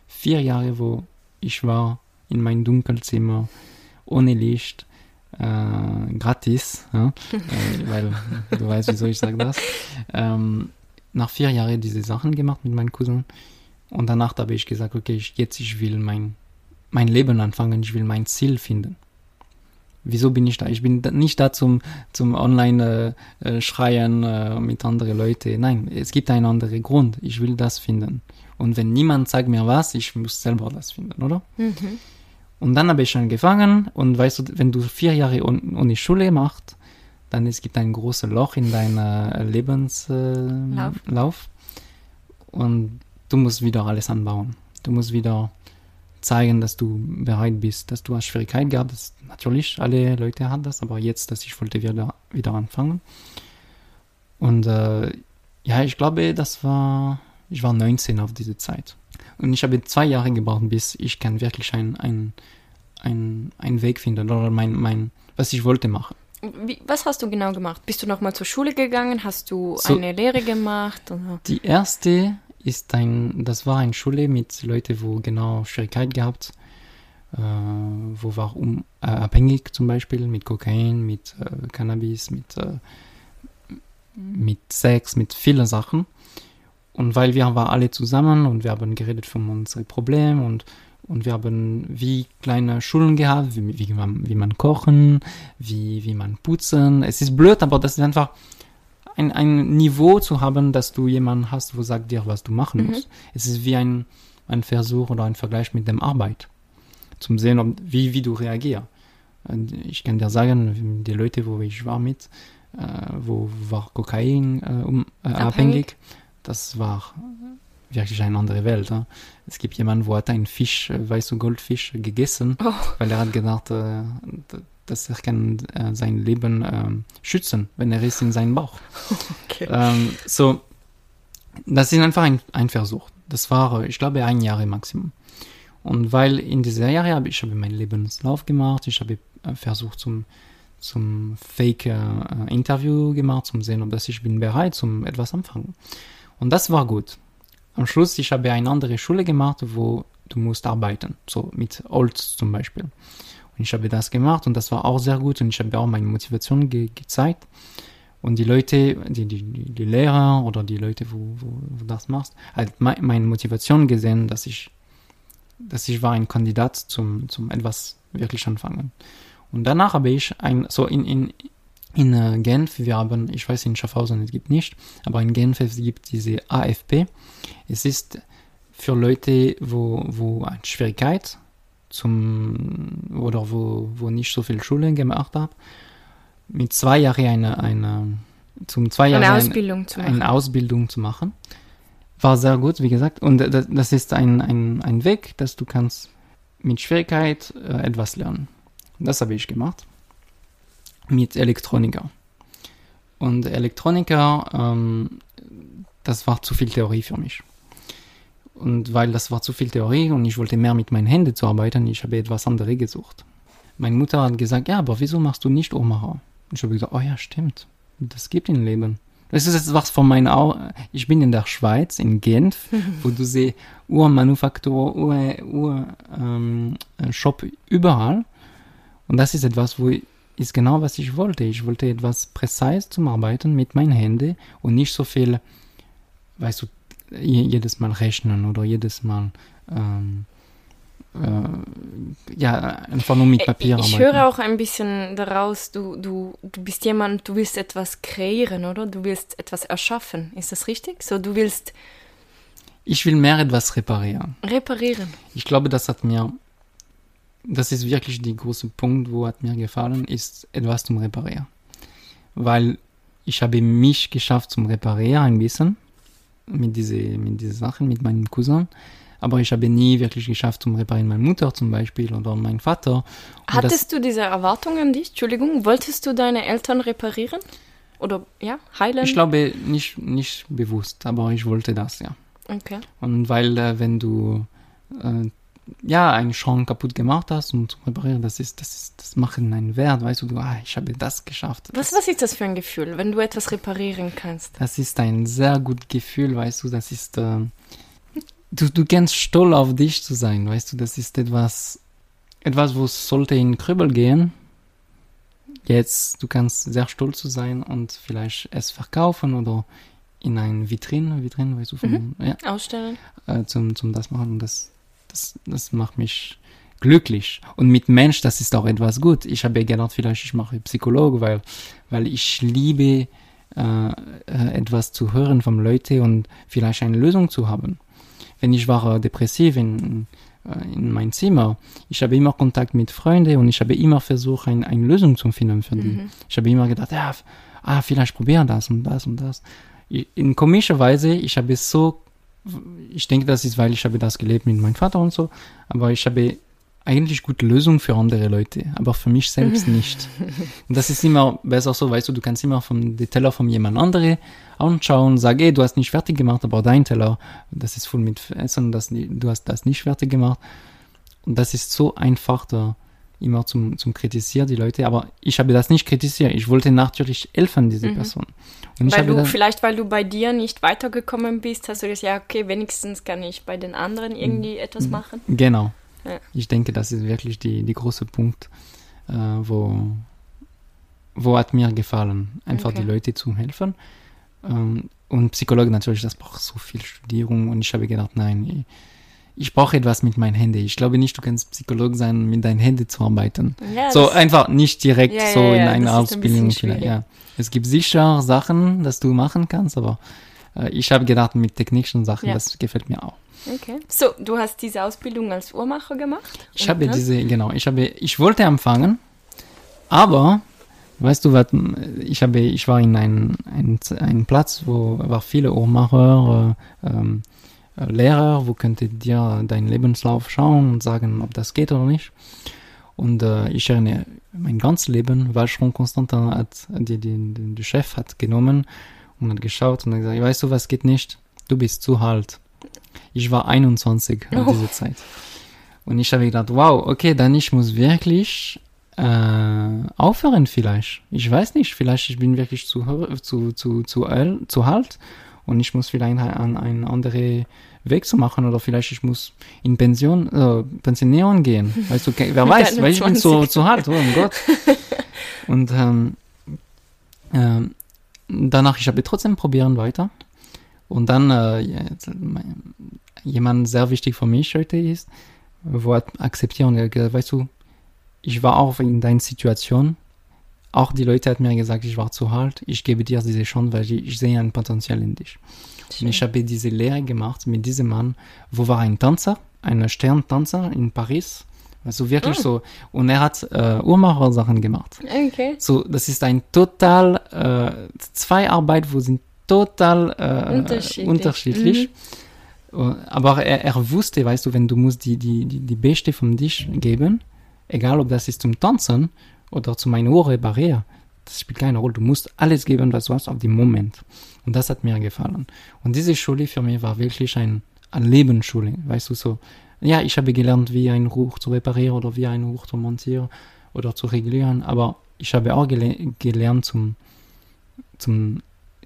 Speaker 2: Vier Jahre, wo ich war in meinem Dunkelzimmer, ohne Licht, äh, gratis, ja? äh, weil du weißt, wieso ich sage das. Ähm, nach vier Jahren diese Sachen gemacht mit meinem Cousin. Und danach habe ich gesagt, okay, ich, jetzt ich will mein, mein Leben anfangen, ich will mein Ziel finden. Wieso bin ich da? Ich bin da, nicht da zum, zum Online äh, äh, schreien äh, mit anderen Leuten. Nein, es gibt einen anderen Grund. Ich will das finden. Und wenn niemand sagt mir was, ich muss selber das finden, oder?
Speaker 1: Mhm.
Speaker 2: Und dann habe ich angefangen und weißt du, wenn du vier Jahre ohne Schule machst, dann es gibt ein großes Loch in deiner Lebenslauf äh,
Speaker 1: Lauf.
Speaker 2: Lauf. und du musst wieder alles anbauen. Du musst wieder zeigen, dass du bereit bist, dass du hast Schwierigkeiten gehabt hast. Natürlich, alle Leute haben das, aber jetzt, dass ich wollte wieder, wieder anfangen. Und äh, ja, ich glaube, das war, ich war 19 auf diese Zeit. Und ich habe zwei Jahre gebraucht, bis ich kann wirklich ein, ein, ein, ein Weg finden oder mein, mein, was ich wollte machen.
Speaker 1: Wie, was hast du genau gemacht? Bist du nochmal zur Schule gegangen? Hast du
Speaker 2: So-
Speaker 1: eine Lehre gemacht? Oder?
Speaker 2: Die erste ist ein, das war eine Schule mit Leuten, wo genau Schwierigkeit gehabt, äh, wo war um, äh, abhängig zum Beispiel mit Kokain, mit äh, Cannabis, mit, äh, mit Sex, mit vielen Sachen. Und weil wir waren alle zusammen und wir haben geredet von unseren Problemen und, und wir haben wie kleine Schulen gehabt, wie, wie, man, wie man kochen, wie, wie man putzen. Es ist blöd, aber das ist einfach ein, ein Niveau zu haben, dass du jemanden hast, wo sagt dir, was du machen
Speaker 1: Mhm.
Speaker 2: musst. Es ist wie ein, ein Versuch oder ein Vergleich mit dem Arbeit. Zum sehen, ob, wie, wie du reagierst. Ich kann dir sagen, die Leute, wo ich war mit, äh, wo war Kokain äh, um, äh,
Speaker 1: Abhängig?
Speaker 2: abhängig, das war wirklich eine andere Welt. Es gibt jemanden, wo hat einen Fisch, äh, weißt du, Goldfisch gegessen,
Speaker 1: Oh.
Speaker 2: weil er hat gedacht, äh, dass er kann äh, sein Leben ähm, schützen, wenn er ist in seinem Bauch.
Speaker 1: Okay.
Speaker 2: Ähm, so, das ist einfach ein, ein Versuch. Das war, äh, ich glaube, ein Jahr im Maximum. Und weil in dieser Jahre habe ich habe meinen Lebenslauf gemacht, ich habe äh, versucht zum zum Fake äh, Interview gemacht, zum sehen, ob das ich bin bereit zum etwas anfangen. Und das war gut. Am Schluss ich habe eine andere Schule gemacht, wo du musst arbeiten, so mit Holz zum Beispiel. Und ich habe das gemacht und das war auch sehr gut und ich habe auch meine Motivation ge gezeigt. Und die Leute, die, die, die Lehrer oder die Leute, wo, wo, wo das machst, halt me meine Motivation gesehen, dass ich, dass ich war ein Kandidat zum, zum etwas wirklich anfangen. Und danach habe ich ein, so in, in, in äh, Genf, wir haben, ich weiß in Schaffhausen, es gibt nicht, aber in Genf es gibt diese AFP. Es ist für Leute, wo, wo eine Schwierigkeit zum, oder wo, wo nicht so viel Schule gemacht habe, mit zwei Jahren eine, eine, zum zwei Jahre
Speaker 1: eine Ausbildung, zu machen.
Speaker 2: eine Ausbildung zu machen. War sehr gut, wie gesagt. Und das, das ist ein, ein, ein Weg, dass du kannst mit Schwierigkeit äh, etwas lernen. Das habe ich gemacht. Mit Elektroniker. Und Elektroniker, ähm, das war zu viel Theorie für mich. Und weil das war zu viel Theorie und ich wollte mehr mit meinen Händen zu arbeiten, ich habe etwas anderes gesucht. Meine Mutter hat gesagt, ja, aber wieso machst du nicht Uhrmacher? Ich habe gesagt, oh ja, stimmt. Das gibt im Leben. Das ist jetzt was von meinen Augen. Ich bin in der Schweiz, in Genf, wo du siehst Uhrmanufaktur, Uhr, Uhr ähm, Shop überall. Und das ist etwas, wo ich, ist genau was ich wollte. Ich wollte etwas präzise zum Arbeiten mit meinen Händen und nicht so viel, weißt du, jedes Mal rechnen oder jedes Mal ähm, äh, ja, einfach nur mit Papier
Speaker 1: ich arbeiten. Ich höre auch ein bisschen daraus, du, du, du bist jemand, du willst etwas kreieren, oder? Du willst etwas erschaffen. Ist das richtig? So, du willst.
Speaker 2: Ich will mehr etwas reparieren.
Speaker 1: Reparieren.
Speaker 2: Ich glaube, das hat mir, das ist wirklich der große Punkt, wo hat mir gefallen, ist etwas zum Reparieren. Weil ich habe mich geschafft zum Reparieren ein bisschen mit diese, mit diese Sachen, mit meinen Cousin aber ich habe nie wirklich geschafft zum Reparieren. Meine Mutter zum Beispiel oder mein Vater. Und
Speaker 1: Hattest du diese Erwartung an dich? Entschuldigung, wolltest du deine Eltern reparieren? Oder ja, heilen?
Speaker 2: Ich glaube nicht, nicht bewusst, aber ich wollte das, ja.
Speaker 1: Okay.
Speaker 2: Und weil, äh, wenn du äh, ja einen Schrank kaputt gemacht hast und zu reparieren, das ist, das ist, das macht einen Wert, weißt du, du, ah, ich habe das geschafft.
Speaker 1: Was, was ist das für ein Gefühl, wenn du etwas reparieren kannst?
Speaker 2: Das ist ein sehr gutes Gefühl, weißt du, das ist, äh, du, du kannst stolz auf dich zu sein, weißt du, das ist etwas, etwas, wo es sollte in Krübel gehen. Jetzt, du kannst sehr stolz zu sein und vielleicht es verkaufen oder in ein Vitrin, Vitrin, weißt du, von,
Speaker 1: mhm. ja, ausstellen,
Speaker 2: äh, zum, zum das machen. Und das, das, das macht mich glücklich. Und mit Mensch, das ist auch etwas gut. Ich habe gedacht, vielleicht ich mache Psychologe, weil, weil ich liebe äh, äh etwas zu hören von Leuten und vielleicht eine Lösung zu haben wenn ich war äh, depressiv in, äh, in mein Zimmer, ich habe immer Kontakt mit Freunden und ich habe immer versucht, ein, eine Lösung zu finden für die. Mhm. Ich habe immer gedacht, ja, ah, vielleicht probieren das und das und das. In komischer Weise, ich habe so, ich denke, das ist, weil ich habe das gelebt mit meinem Vater und so, aber ich habe eigentlich gute Lösung für andere Leute, aber für mich selbst nicht. Und das ist immer besser so, weißt du, du kannst immer vom den Teller von jemand anderem anschauen, sag, ey, du hast nicht fertig gemacht, aber dein Teller, das ist voll mit Essen, das, du hast das nicht fertig gemacht. Und das ist so einfach da immer zum, zum Kritisieren, die Leute. Aber ich habe das nicht kritisiert. Ich wollte natürlich helfen, diese mhm. Person.
Speaker 1: Und weil du, vielleicht weil du bei dir nicht weitergekommen bist, hast du gesagt, ja, okay, wenigstens kann ich bei den anderen irgendwie etwas mhm. machen.
Speaker 2: Genau. Ja. Ich denke, das ist wirklich die, die große Punkt, äh, wo, wo hat mir gefallen, einfach okay. die Leute zu helfen. Ähm, und Psychologe natürlich, das braucht so viel Studierung und ich habe gedacht, nein, ich, ich brauche etwas mit meinen Händen. Ich glaube nicht, du kannst Psychologe sein, mit deinen Händen zu arbeiten. Ja, so einfach nicht direkt ja, so in einer Ausbildung. Ein ja. Es gibt sicher Sachen, dass du machen kannst, aber äh, ich habe gedacht, mit technischen Sachen, das gefällt mir auch.
Speaker 1: Okay. So, du hast diese Ausbildung als Uhrmacher gemacht?
Speaker 2: Ich habe diese, genau, ich habe, ich wollte anfangen, aber, weißt du was, ich habe, ich war in einem ein, ein Platz, wo war viele Uhrmacher, äh, ähm, äh, Lehrer, wo könnte dir deinen Lebenslauf schauen und sagen, ob das geht oder nicht. Und äh, ich erinnere, mein ganzes Leben war schon Konstantin hat, die, die, die, der Chef hat genommen und hat geschaut und hat gesagt, weißt du was geht nicht? Du bist zu alt. Ich war 21 in oh. dieser Zeit. Und ich habe gedacht, wow, okay, dann ich muss wirklich äh, aufhören vielleicht. Ich weiß nicht, vielleicht ich bin wirklich zu, zu, zu, zu, zu alt und ich muss vielleicht an einen anderen Weg zu machen oder vielleicht ich muss in Pension, äh, Pensionierung gehen. Weißt du, wer weiß, weil ich bin zu, zu alt, oh mein Gott. Und ähm, äh, danach, ich habe trotzdem probieren weiter. Und dann äh, jemand sehr wichtig für mich heute ist, wo er akzeptiert und er gesagt, weißt du, ich war auch in deiner Situation. Auch die Leute hat mir gesagt, ich war zu alt. Ich gebe dir diese Chance, weil ich, ich sehe ein Potenzial in dich. Schön. Und ich habe diese Lehre gemacht mit diesem Mann, wo war ein Tanzer, ein Sterntanzer in Paris, Also wirklich
Speaker 1: Ah.
Speaker 2: so. Und er hat äh, Uhrmacher-Sachen gemacht.
Speaker 1: Okay.
Speaker 2: So, das ist ein total, äh, zwei Arbeit, wo sind total äh,
Speaker 1: Unterschiedlich.
Speaker 2: unterschiedlich. Äh, Aber er, er wusste, weißt du, wenn du musst die, die, die, die Beste vom Tisch geben, egal ob das ist zum Tanzen oder zu meiner Uhr reparieren, das spielt keine Rolle. Du musst alles geben, was du hast, auf den Moment. Und das hat mir gefallen. Und diese Schule für mich war wirklich ein, eine Lebensschule, weißt du, so. Ja, ich habe gelernt, wie ein Ruch zu reparieren oder wie ein Ruch zu montieren oder zu regulieren, aber ich habe auch gele gelernt zum, zum,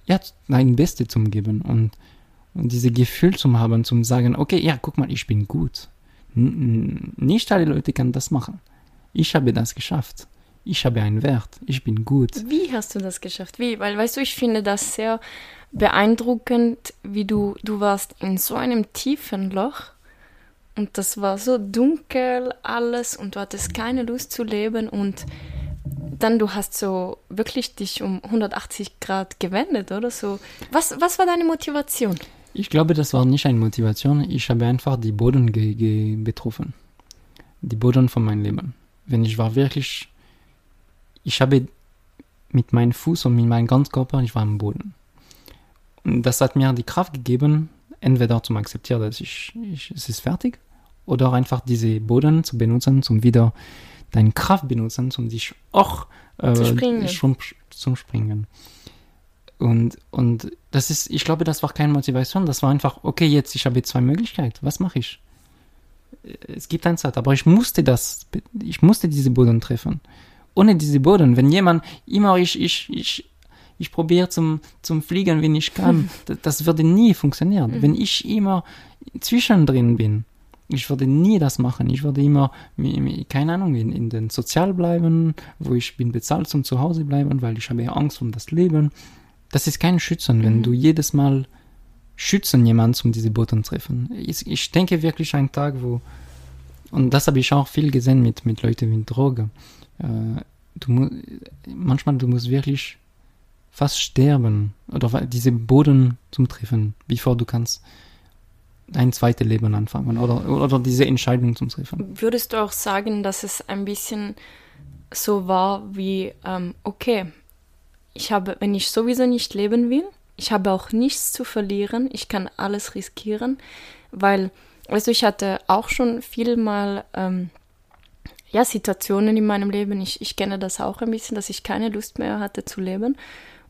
Speaker 2: ja, ein Beste zum geben und, und diese Gefühl zu haben, zum sagen, okay, ja, guck mal, ich bin gut. N- nicht alle Leute können das machen. Ich habe das geschafft. Ich habe einen Wert. Ich bin gut.
Speaker 1: Wie hast du das geschafft? Wie? Weil, weißt du, ich finde das sehr beeindruckend, wie du, du warst in so einem tiefen Loch und das war so dunkel alles und du hattest keine Lust zu leben und dann du hast so wirklich dich um 180 Grad gewendet, oder so. Was, was war deine Motivation?
Speaker 2: Ich glaube, das war nicht eine Motivation. Ich habe einfach die Boden betroffen. Die Boden von meinem Leben. Wenn ich war wirklich, ich habe mit meinem Fuß und mit meinem ganzen Körper, ich war am Boden. Und das hat mir die Kraft gegeben, entweder zum akzeptieren, dass ich, ich es ist fertig, oder einfach diese Boden zu benutzen, zum wieder deine Kraft benutzen, um dich auch äh,
Speaker 1: Zu springen.
Speaker 2: Zum, zum Springen. Und, und das ist, ich glaube, das war keine Motivation, das war einfach, okay, jetzt, ich habe zwei Möglichkeiten, was mache ich? Es gibt eine Zeit, aber ich musste das, ich musste diese Boden treffen. Ohne diese Boden, wenn jemand immer ich, ich, ich, ich probiere zum, zum Fliegen, wenn ich kann, das, das würde nie funktionieren. Wenn ich immer zwischendrin bin, ich würde nie das machen. Ich würde immer, keine Ahnung, in, in den Sozial bleiben, wo ich bin bezahlt zum Zuhause bleiben, weil ich habe ja Angst um das Leben. Das ist kein Schützen, wenn
Speaker 1: Mhm.
Speaker 2: du jedes Mal schützen jemanden, um diese Boden zu treffen. Ich, ich denke wirklich einen Tag, wo, und das habe ich auch viel gesehen mit, mit Leuten mit Droge. Äh, du manchmal, du musst wirklich fast sterben oder diese Boden zum Treffen, bevor du kannst ein zweites Leben anfangen oder, oder diese Entscheidung zum Treffen.
Speaker 1: Würdest du auch sagen, dass es ein bisschen so war wie, ähm, okay, ich habe, wenn ich sowieso nicht leben will, ich habe auch nichts zu verlieren, ich kann alles riskieren, weil, du, ich hatte auch schon viel mal, ähm, ja, Situationen in meinem Leben, ich, ich kenne das auch ein bisschen, dass ich keine Lust mehr hatte zu leben.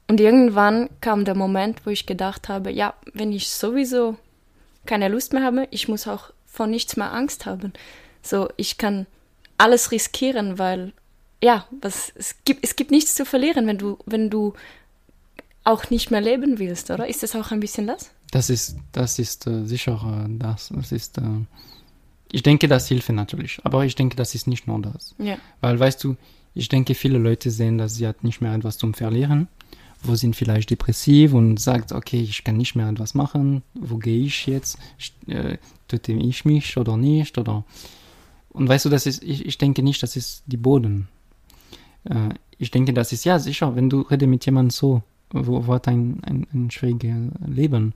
Speaker 1: Und irgendwann kam der Moment, wo ich gedacht habe, ja, wenn ich sowieso keine Lust mehr habe, ich muss auch vor nichts mehr Angst haben. So, ich kann alles riskieren, weil ja, was es gibt es gibt nichts zu verlieren, wenn du wenn du auch nicht mehr leben willst, oder? Ist das auch ein bisschen das?
Speaker 2: Das ist, das ist äh, sicher äh, das. Das ist, äh, ich denke, das hilft natürlich. Aber ich denke, das ist nicht nur das.
Speaker 1: Ja.
Speaker 2: Weil, weißt du, ich denke, viele Leute sehen, dass sie hat nicht mehr etwas zum Verlieren. Wo sind vielleicht depressiv und sagt, okay, ich kann nicht mehr etwas machen. Wo gehe ich jetzt? Äh, töte ich mich oder nicht? Oder und weißt du, das ist, ich, ich denke nicht, das ist die Boden. Äh, ich denke, das ist ja sicher, wenn du redest mit jemandem so, wo, wo hat ein, ein, ein schwieriges Leben,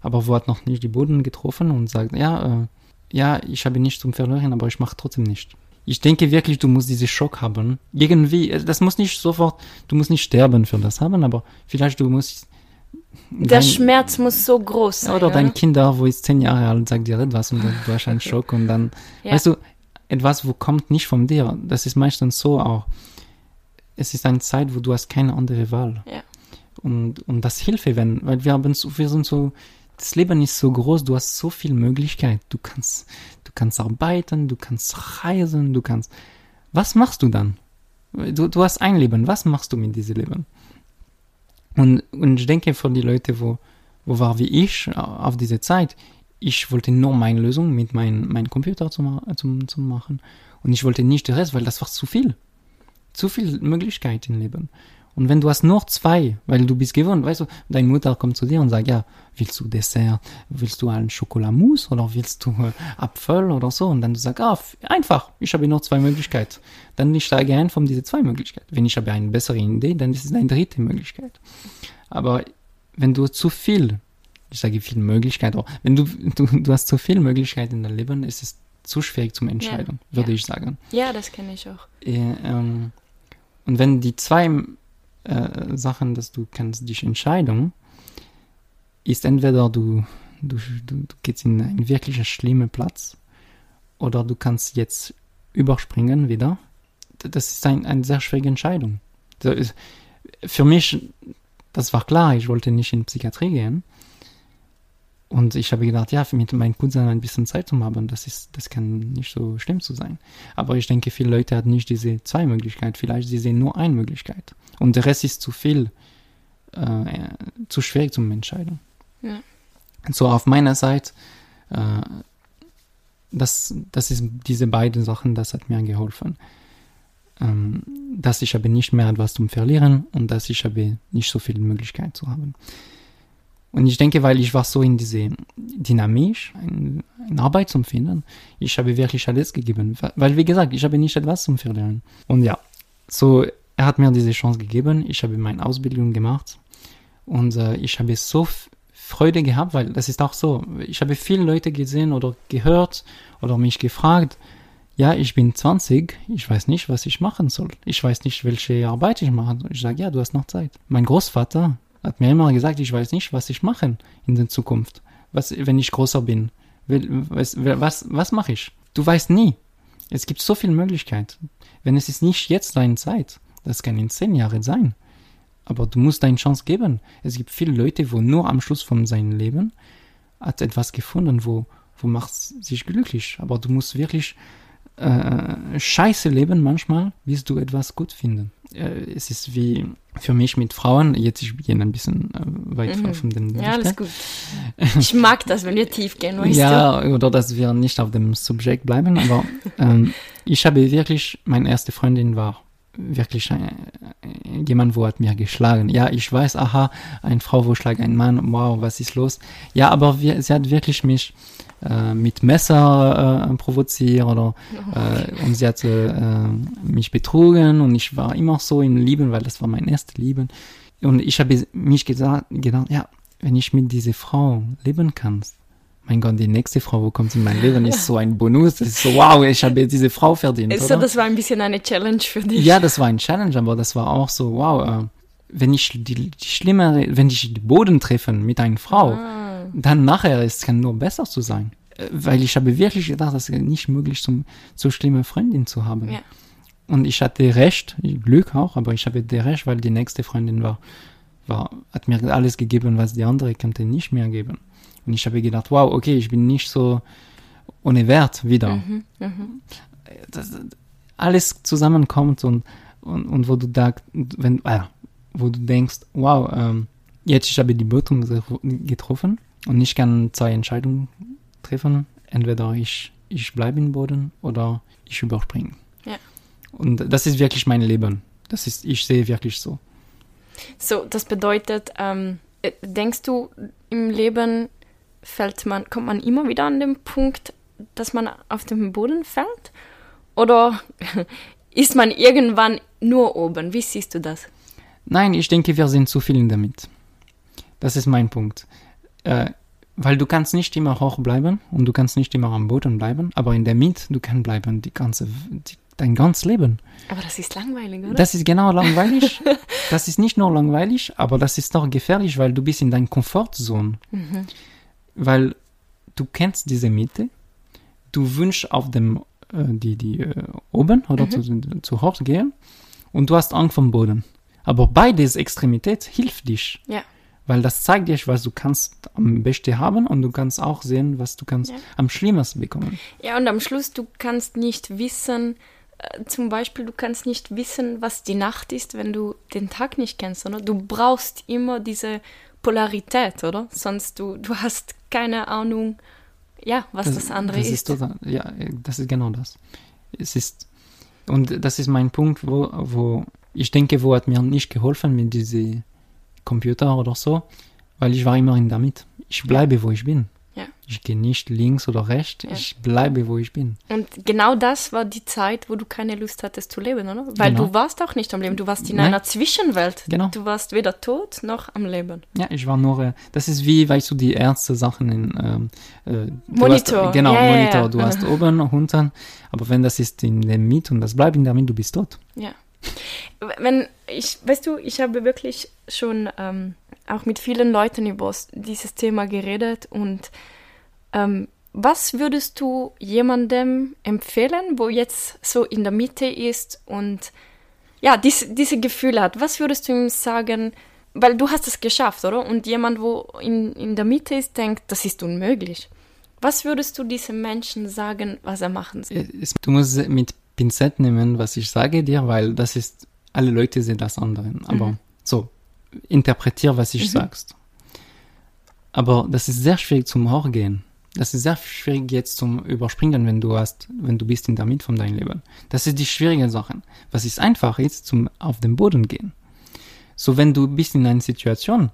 Speaker 2: aber wo hat noch nicht die Boden getroffen und sagt, ja, äh, ja, ich habe nichts zum Verlieren, aber ich mache trotzdem nicht. Ich denke wirklich, du musst diesen Schock haben. Irgendwie, äh, das muss nicht sofort, du musst nicht sterben für das haben, aber vielleicht du musst.
Speaker 1: Der
Speaker 2: dein-
Speaker 1: Schmerz muss so groß sein.
Speaker 2: Oder dein Kinder, wo ist zehn Jahre alt, sagt dir etwas und du hast einen Schock und dann,
Speaker 1: Ja.
Speaker 2: weißt du, etwas, wo kommt nicht von dir. Das ist meistens so auch. Es ist eine Zeit, wo du hast keine andere Wahl.
Speaker 1: Ja.
Speaker 2: Und, und das hilft, wenn, weil wir haben so, wir sind so, das Leben ist so groß, du hast so viel Möglichkeit. Du kannst, du kannst arbeiten, du kannst reisen, du kannst, was machst du dann? Du, du hast ein Leben, was machst du mit diesem Leben? Und, und ich denke für die Leute, wo, wo war wie ich äh, auf diese Zeit, ich wollte nur meine Lösung mit meinem mein Computer zu, zum, zum machen. Und ich wollte nicht den Rest, weil das war zu viel. Zu viel Möglichkeiten im Leben. Und wenn du hast nur zwei, weil du bist gewohnt, weißt du, deine Mutter kommt zu dir und sagt, ja, willst du Dessert, willst du einen Schokolamousse oder willst du äh, Apfel oder so? Und dann du sagst, ah, einfach, ich habe nur zwei Möglichkeiten. Dann ich steige ein von diesen zwei Möglichkeiten. Wenn ich habe eine bessere Idee, dann ist es eine dritte Möglichkeit. Aber wenn du zu viel, ich sage viel Möglichkeit, wenn du, du, du hast zu viel Möglichkeit in deinem Leben, ist es zu schwierig zum Entscheiden, ja. würde
Speaker 1: ja.
Speaker 2: ich sagen.
Speaker 1: Ja, das kenne ich auch.
Speaker 2: Äh, ähm, und wenn die zwei äh, Sachen, dass du kannst dich entscheiden, ist entweder du, du, du, du gehst in einen wirklich schlimmen Platz oder du kannst jetzt überspringen wieder. Das ist ein, eine sehr schwierige Entscheidung. Ist, für mich, das war klar, ich wollte nicht in Psychiatrie gehen. Und ich habe gedacht, ja, mit meinen Cousin ein bisschen Zeit zu haben, das ist, das kann nicht so schlimm zu sein. Aber ich denke, viele Leute haben nicht diese zwei Möglichkeiten. Vielleicht sie sehen nur eine Möglichkeit. Und der Rest ist zu viel, äh, zu schwierig zum Entscheiden. Ja. So auf meiner Seite, äh, das, das ist diese beiden Sachen, das hat mir geholfen. Ähm, dass ich habe nicht mehr etwas zum Verlieren und dass ich habe nicht so viel Möglichkeit zu haben. Und ich denke, weil ich war so in diese Dynamik, in, in Arbeit zum Finden, ich habe wirklich alles gegeben. Weil, wie gesagt, ich habe nicht etwas zum Verlieren. Und ja, so, er hat mir diese Chance gegeben. Ich habe meine Ausbildung gemacht. Und äh, ich habe so Freude gehabt, weil das ist auch so. Ich habe viele Leute gesehen oder gehört oder mich gefragt, ja, ich bin 20, ich weiß nicht, was ich machen soll. Ich weiß nicht, welche Arbeit ich mache. Ich sage, ja, du hast noch Zeit. Mein Großvater hat mir immer gesagt, ich weiß nicht, was ich mache in der Zukunft. Was, wenn ich größer bin. Was, was, was mache ich? Du weißt nie. Es gibt so viele Möglichkeiten. Wenn es ist nicht jetzt deine Zeit, das kann in zehn Jahren sein. Aber du musst deine Chance geben. Es gibt viele Leute, wo nur am Schluss von seinem Leben hat etwas gefunden, wo, wo macht sich glücklich. Aber du musst wirklich äh, scheiße leben manchmal, bis du etwas gut findest. Äh, es ist wie für mich mit Frauen, jetzt ich gehe ein bisschen äh, weit mhm. von dem.
Speaker 1: Ja, alles gut. Ich mag das, wenn wir tief gehen,
Speaker 2: weißt ja, du? oder dass wir nicht auf dem Subjekt bleiben, aber ähm, ich habe wirklich, meine erste Freundin war wirklich äh, jemand, wo hat mir geschlagen. Ja, ich weiß, aha, eine Frau, wo schlägt einen Mann, wow, was ist los? Ja, aber wir, sie hat wirklich mich äh, mit Messer äh, provoziert oder äh, und sie hatte äh, mich betrogen und ich war immer so im Lieben, weil das war mein erstes Lieben. Und ich habe mich gesagt, gedacht, ja, wenn ich mit dieser Frau leben kann, mein Gott, die nächste Frau, wo kommt in mein Leben, ist so ein Bonus. Das ist so, wow, ich habe diese Frau verdient.
Speaker 1: Also, oder? das war ein bisschen eine Challenge für dich.
Speaker 2: Ja, das war ein Challenge, aber das war auch so, wow, äh, wenn ich die, die schlimmere, wenn ich den Boden treffe mit einer Frau, ah. dann nachher es kann nur besser zu sein. Äh, weil ich habe wirklich gedacht, das ist nicht möglich, zum, so schlimme Freundin zu haben. Ja. Und ich hatte recht, Glück auch, aber ich habe recht, weil die nächste Freundin war, war, hat mir alles gegeben, was die andere konnte nicht mehr geben. Und ich habe gedacht, wow, okay, ich bin nicht so ohne Wert wieder. Mhm, mh. das, alles zusammenkommt und, und, und wo du da, wenn, äh, wo du denkst, wow, ähm, jetzt ich habe die Bötung getroffen und ich kann zwei Entscheidungen treffen. Entweder ich, ich bleibe im Boden oder ich überspringe. Ja. Und das ist wirklich mein Leben. Das ist, ich sehe wirklich so.
Speaker 1: So, das bedeutet, ähm, äh, denkst du, im Leben fällt man, kommt man immer wieder an den Punkt, dass man auf den Boden fällt? Oder ist man irgendwann nur oben? Wie siehst du das?
Speaker 2: Nein, ich denke, wir sind zu viel damit. Das ist mein Punkt. Äh, weil du kannst nicht immer hoch bleiben und du kannst nicht immer am Boden bleiben, aber in der Mitte, du kannst bleiben die ganze, die, dein ganzes Leben.
Speaker 1: Aber das ist langweilig, oder?
Speaker 2: Das ist genau langweilig. das ist nicht nur langweilig, aber das ist auch gefährlich, weil du bist in deiner Komfortzone. Mhm weil du kennst diese Mitte, du wünschst auf dem, äh, die, die äh, oben oder mhm. zu, zu hoch gehen und du hast Angst vom Boden. Aber beides Extremität hilft dich. Ja. Weil das zeigt dir, was du kannst am besten haben und du kannst auch sehen, was du kannst ja. am schlimmsten bekommen.
Speaker 1: Ja, und am Schluss, du kannst nicht wissen, äh, zum Beispiel, du kannst nicht wissen, was die Nacht ist, wenn du den Tag nicht kennst, sondern du brauchst immer diese Polarität, oder? Sonst du, du hast keine Ahnung, ja, was das, das andere das ist. ist
Speaker 2: total, ja, das ist genau das. Es ist, und das ist mein Punkt, wo, wo ich denke, wo hat mir nicht geholfen mit diesem Computer oder so, weil ich war immerhin damit. Ich bleibe, wo ich bin. Ja. Ich gehe nicht links oder rechts, ja. ich bleibe, wo ich bin.
Speaker 1: Und genau das war die Zeit, wo du keine Lust hattest zu leben, oder? Weil genau. du warst auch nicht am Leben, du warst in Nein. einer Zwischenwelt. Genau. Du warst weder tot noch am Leben.
Speaker 2: Ja, ich war nur, äh, das ist wie, weißt du, die erste Sachen in ähm,
Speaker 1: äh, Monitor.
Speaker 2: Hast, genau, ja, Monitor. Du hast oben, unten, aber wenn das ist in der Mitte und das bleibt in der Mitte, du bist tot.
Speaker 1: Ja. Wenn ich, weißt du, ich habe wirklich schon ähm, auch mit vielen Leuten über dieses Thema geredet und ähm, was würdest du jemandem empfehlen, wo jetzt so in der Mitte ist und ja, dies, diese Gefühle hat? Was würdest du ihm sagen? Weil du hast es geschafft, oder? Und jemand, wo in, in der Mitte ist, denkt, das ist unmöglich. Was würdest du diesem Menschen sagen, was er machen soll?
Speaker 2: Du musst mit Pinzett nehmen, was ich sage dir, weil das ist, alle Leute sehen das andere. Aber mhm. so, interpretier, was ich mhm. sagst. Aber das ist sehr schwierig zum Horgehen. Das ist sehr schwierig jetzt zum Überspringen, wenn du hast, wenn du bist in der Mitte von deinem Leben. Das ist die schwierige Sache. Was ist einfach ist, zum auf den Boden gehen. So, wenn du bist in einer Situation,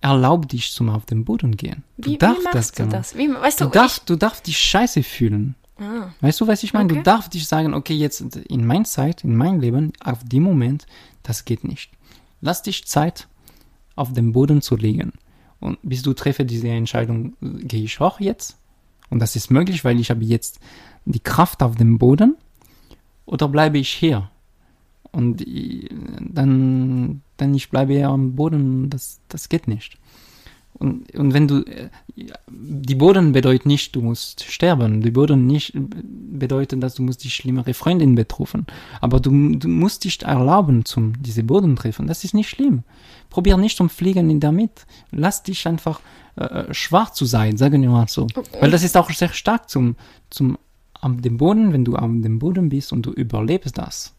Speaker 2: erlaub dich zum auf den Boden gehen.
Speaker 1: Du wie, darfst wie das, du das? Wie, weißt
Speaker 2: du, du, darfst, du darfst dich scheiße fühlen. Ah. Weißt du, was ich meine? Okay. Du darfst dich sagen, okay, jetzt in meiner Zeit, in meinem Leben, auf dem Moment, das geht nicht. Lass dich Zeit, auf den Boden zu legen. Und bis du treffe diese Entscheidung, gehe ich hoch jetzt. Und das ist möglich, weil ich habe jetzt die Kraft auf dem Boden. Oder bleibe ich hier? Und dann, dann ich bleibe ja am Boden, das, das geht nicht. Und, und wenn du, die Boden bedeutet nicht, du musst sterben. Die Boden nicht bedeutet, dass du musst die schlimmere Freundin betroffen. Aber du, du musst dich erlauben, zum diese Boden treffen. Das ist nicht schlimm. Probier nicht zum Fliegen in der Mitte. Lass dich einfach äh, schwach zu sein, sagen wir mal so. Okay. Weil das ist auch sehr stark zum, zum, am dem Boden, wenn du am dem Boden bist und du überlebst das.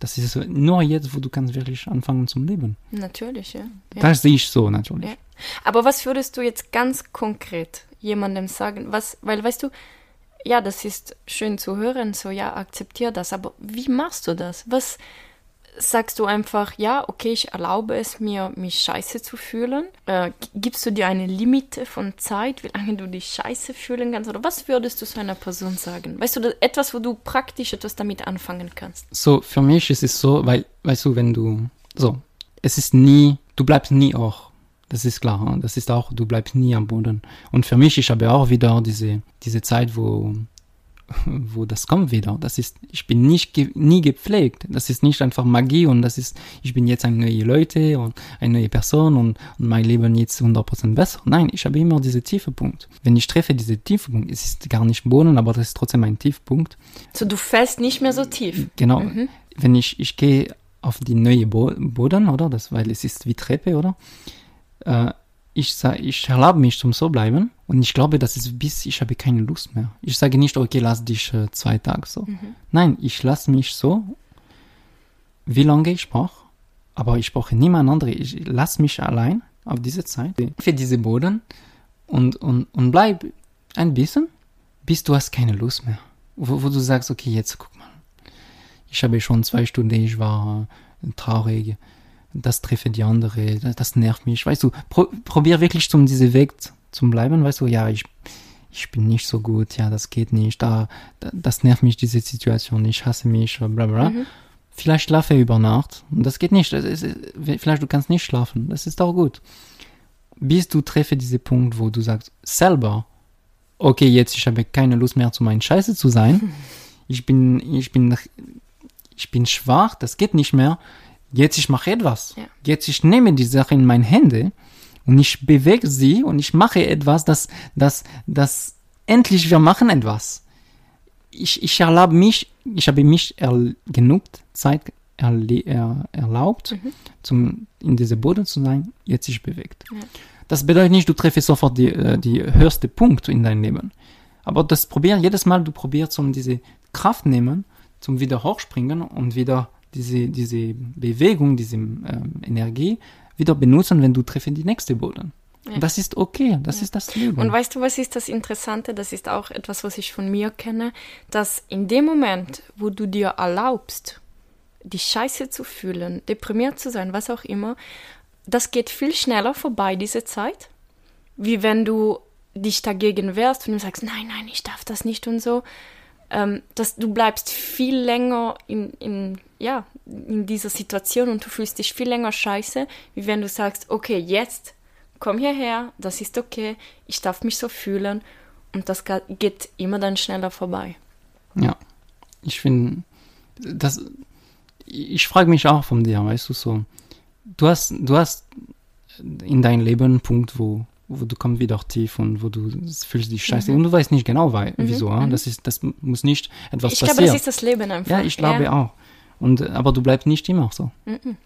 Speaker 2: Das ist nur jetzt, wo du kannst wirklich anfangen zum Leben.
Speaker 1: Natürlich, ja. ja.
Speaker 2: Das sehe ich so, natürlich. Ja.
Speaker 1: Aber was würdest du jetzt ganz konkret jemandem sagen? Was, weil, weißt du, ja, das ist schön zu hören, so, ja, akzeptier das, aber wie machst du das? Was, sagst du einfach, ja, okay, ich erlaube es mir, mich scheiße zu fühlen? Äh, gibst du dir eine Limite von Zeit, wie lange du dich scheiße fühlen kannst? Oder was würdest du so einer Person sagen? Weißt du, etwas, wo du praktisch etwas damit anfangen kannst?
Speaker 2: So, für mich ist es so, weil, weißt du, wenn du, so, es ist nie, du bleibst nie auch. Das ist klar, das ist auch, du bleibst nie am Boden. Und für mich, ich habe auch wieder diese, diese Zeit, wo wo das kommt wieder. Das ist, ich bin nicht ge nie gepflegt. Das ist nicht einfach Magie und das ist, ich bin jetzt eine neue Leute und eine neue Person und, und mein Leben jetzt 100% besser. Nein, ich habe immer diese tiefe Punkt. Wenn ich treffe diese tiefe Punkt, es ist gar nicht Boden, aber das ist trotzdem ein Tiefpunkt.
Speaker 1: So, du fällst nicht mehr so tief.
Speaker 2: Genau. Mhm. Wenn ich, ich gehe auf die neue Bo Boden, oder? Das, weil es ist wie Treppe, oder? Äh, ich, ich erlaube mich zum so bleiben und ich glaube, das ist bis ich habe keine Lust mehr. Ich sage nicht, okay, lass dich äh, zwei Tage so. Mhm. Nein, ich lasse mich so, wie lange ich brauche, aber ich brauche niemand anderen. Ich lasse mich allein auf diese Zeit für diese Boden und, und, und bleib ein bisschen, bis du hast keine Lust mehr. Wo, wo du sagst, okay, jetzt guck mal. Ich habe schon zwei Stunden, ich war äh, traurig das treffe die andere, das, das nervt mich. Weißt du, pro, probier wirklich zum diese Weg zu bleiben, weißt du, ja, ich, ich bin nicht so gut, ja, das geht nicht, da, das nervt mich, diese Situation, ich hasse mich, bla bla. Mhm. Vielleicht schlafe über Nacht. Das geht nicht. Das ist, vielleicht du kannst nicht schlafen. Das ist auch gut. Bis du treffe diesen Punkt, wo du sagst, selber, okay, jetzt ich habe keine Lust mehr zu meinen Scheiße zu sein. Ich bin, ich bin, ich bin schwach, das geht nicht mehr Jetzt ich mache etwas. Ja. Jetzt ich nehme die Sache in meine Hände und ich bewege sie und ich mache etwas, das, das, das endlich wir machen etwas. Ich, ich erlaube mich, ich habe mich genug Zeit er, erlaubt, mhm. zum, in diese Boden zu sein, jetzt ich bewegt. Ja. Das bedeutet nicht, du treffst sofort die, äh, die höchste Punkt in deinem Leben. Aber das probieren, jedes Mal du probierst, um diese Kraft nehmen, zum wieder hochspringen und wieder diese, diese Bewegung, diese ähm, Energie wieder benutzen, wenn du treffen die nächste Boden. Ja. Das ist okay, das ja. ist das Leben.
Speaker 1: Und weißt du, was ist das Interessante? Das ist auch etwas, was ich von mir kenne, dass in dem Moment, wo du dir erlaubst, die Scheiße zu fühlen, deprimiert zu sein, was auch immer, das geht viel schneller vorbei, diese Zeit, wie wenn du dich dagegen wehrst und du sagst, nein, nein, ich darf das nicht und so, ähm, dass du bleibst viel länger in, in, ja, in dieser Situation und du fühlst dich viel länger scheiße, wie wenn du sagst, okay, jetzt komm hierher, das ist okay, ich darf mich so fühlen und das geht immer dann schneller vorbei.
Speaker 2: Ja, ich finde, das, ich frage mich auch von dir, weißt du, so, du hast, du hast in deinem Leben einen Punkt, wo, wo du kommst wieder tief und wo du fühlst dich scheiße mhm. und du weißt nicht genau, weil, mhm. wieso, mhm. das ist, das muss nicht etwas ich passieren. Ich glaube,
Speaker 1: das ist das Leben einfach.
Speaker 2: Ja, ich glaube ja. auch. Und, aber du bleibst nicht immer so. Mhm.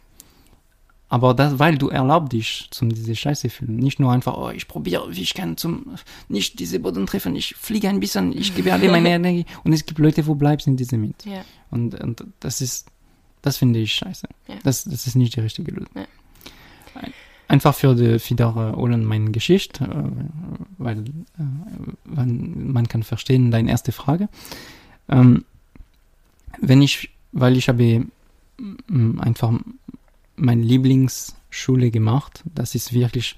Speaker 2: Aber das, weil du erlaubst dich zum diese Scheiße fühlen. Nicht nur einfach, oh, ich probiere, wie ich kann, zum, nicht diese Boden treffen, ich fliege ein bisschen, ich gebe alle meine Energie. Und es gibt Leute, wo bleibst in diese mit. Ja. Und, und das ist, das finde ich scheiße. Ja. Das, das ist nicht die richtige Lösung. Ja. Einfach für die wieder äh, meine Geschichte, äh, weil äh, man kann verstehen, deine erste Frage. Ähm, wenn ich, weil ich habe einfach meine Lieblingsschule gemacht. Das ist wirklich,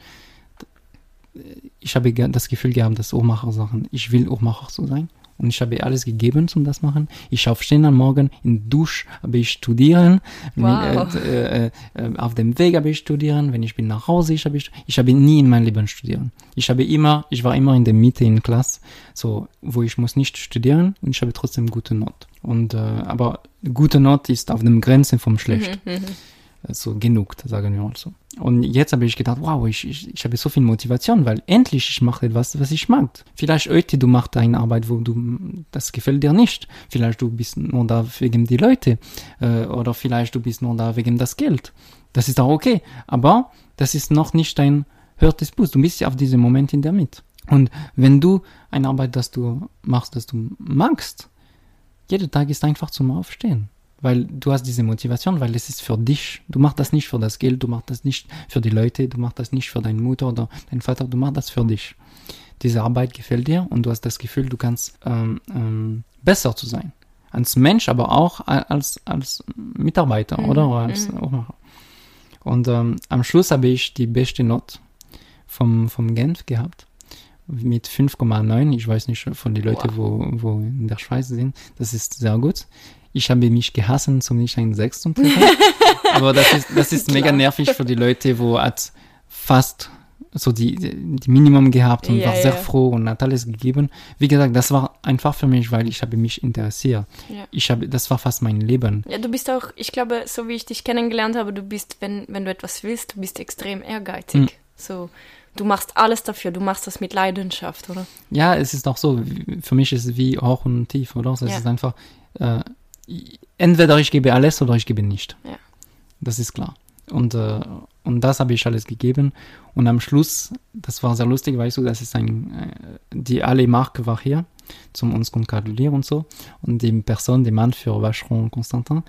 Speaker 2: ich habe das Gefühl gehabt, dass Uhrmacher-Sachen, ich will Uhrmacher so sein. Und ich habe alles gegeben zum das machen. Ich aufstehen am Morgen, in Dusch habe ich studieren, wow. äh, äh, äh, auf dem Weg habe ich studieren, wenn ich bin nach Hause, ich habe ich, ich habe nie in meinem Leben studieren. Ich habe immer, ich war immer in der Mitte in Klasse, so wo ich muss nicht studieren und ich habe trotzdem gute Not. Und äh, aber gute Not ist auf dem Grenze vom schlecht. Mhm, mhm so genug, sagen wir mal so. Und jetzt habe ich gedacht, wow, ich, ich, ich habe so viel Motivation, weil endlich ich mache etwas, was ich mag. Vielleicht heute du machst eine Arbeit, wo du, das gefällt dir nicht. Vielleicht du bist nur da wegen die Leute, äh, oder vielleicht du bist nur da wegen das Geld. Das ist auch okay. Aber das ist noch nicht dein hörtes Bus. Du bist ja auf diesem Moment in der Mitte. Und wenn du eine Arbeit, das du machst, das du magst, jeder Tag ist einfach zum Aufstehen weil du hast diese Motivation, weil es ist für dich. Du machst das nicht für das Geld, du machst das nicht für die Leute, du machst das nicht für deine Mutter oder deinen Vater, du machst das für dich. Diese Arbeit gefällt dir und du hast das Gefühl, du kannst ähm, ähm, besser zu sein. Als Mensch, aber auch als, als Mitarbeiter, mhm. oder? Als mhm. Und ähm, am Schluss habe ich die beste Not vom, vom Genf gehabt mit 5,9. Ich weiß nicht von den Leuten, wow. wo, wo in der Schweiz sind. Das ist sehr gut. Ich habe mich gehassen, zum nicht ein Sechs zu treffen. Aber das ist, das ist mega nervig für die Leute, wo hat fast so die, die Minimum gehabt und ja, war sehr ja. froh und hat alles gegeben. Wie gesagt, das war einfach für mich, weil ich habe mich interessiert. Ja. Ich habe, das war fast mein Leben.
Speaker 1: Ja, du bist auch, ich glaube, so wie ich dich kennengelernt habe, du bist, wenn, wenn du etwas willst, du bist extrem ehrgeizig. Mhm. So, du machst alles dafür, du machst das mit Leidenschaft, oder?
Speaker 2: Ja, es ist auch so, für mich ist es wie hoch und tief, oder? Es ist einfach, äh, entweder ich gebe alles oder ich gebe nicht. Ja. Das ist klar. Und, äh, und das habe ich alles gegeben. Und am Schluss, das war sehr lustig, weißt du, das ist ein, äh, die alle Marke war hier, zum uns gratulieren und so. Und die Person, der Mann für Vacheron Constantin,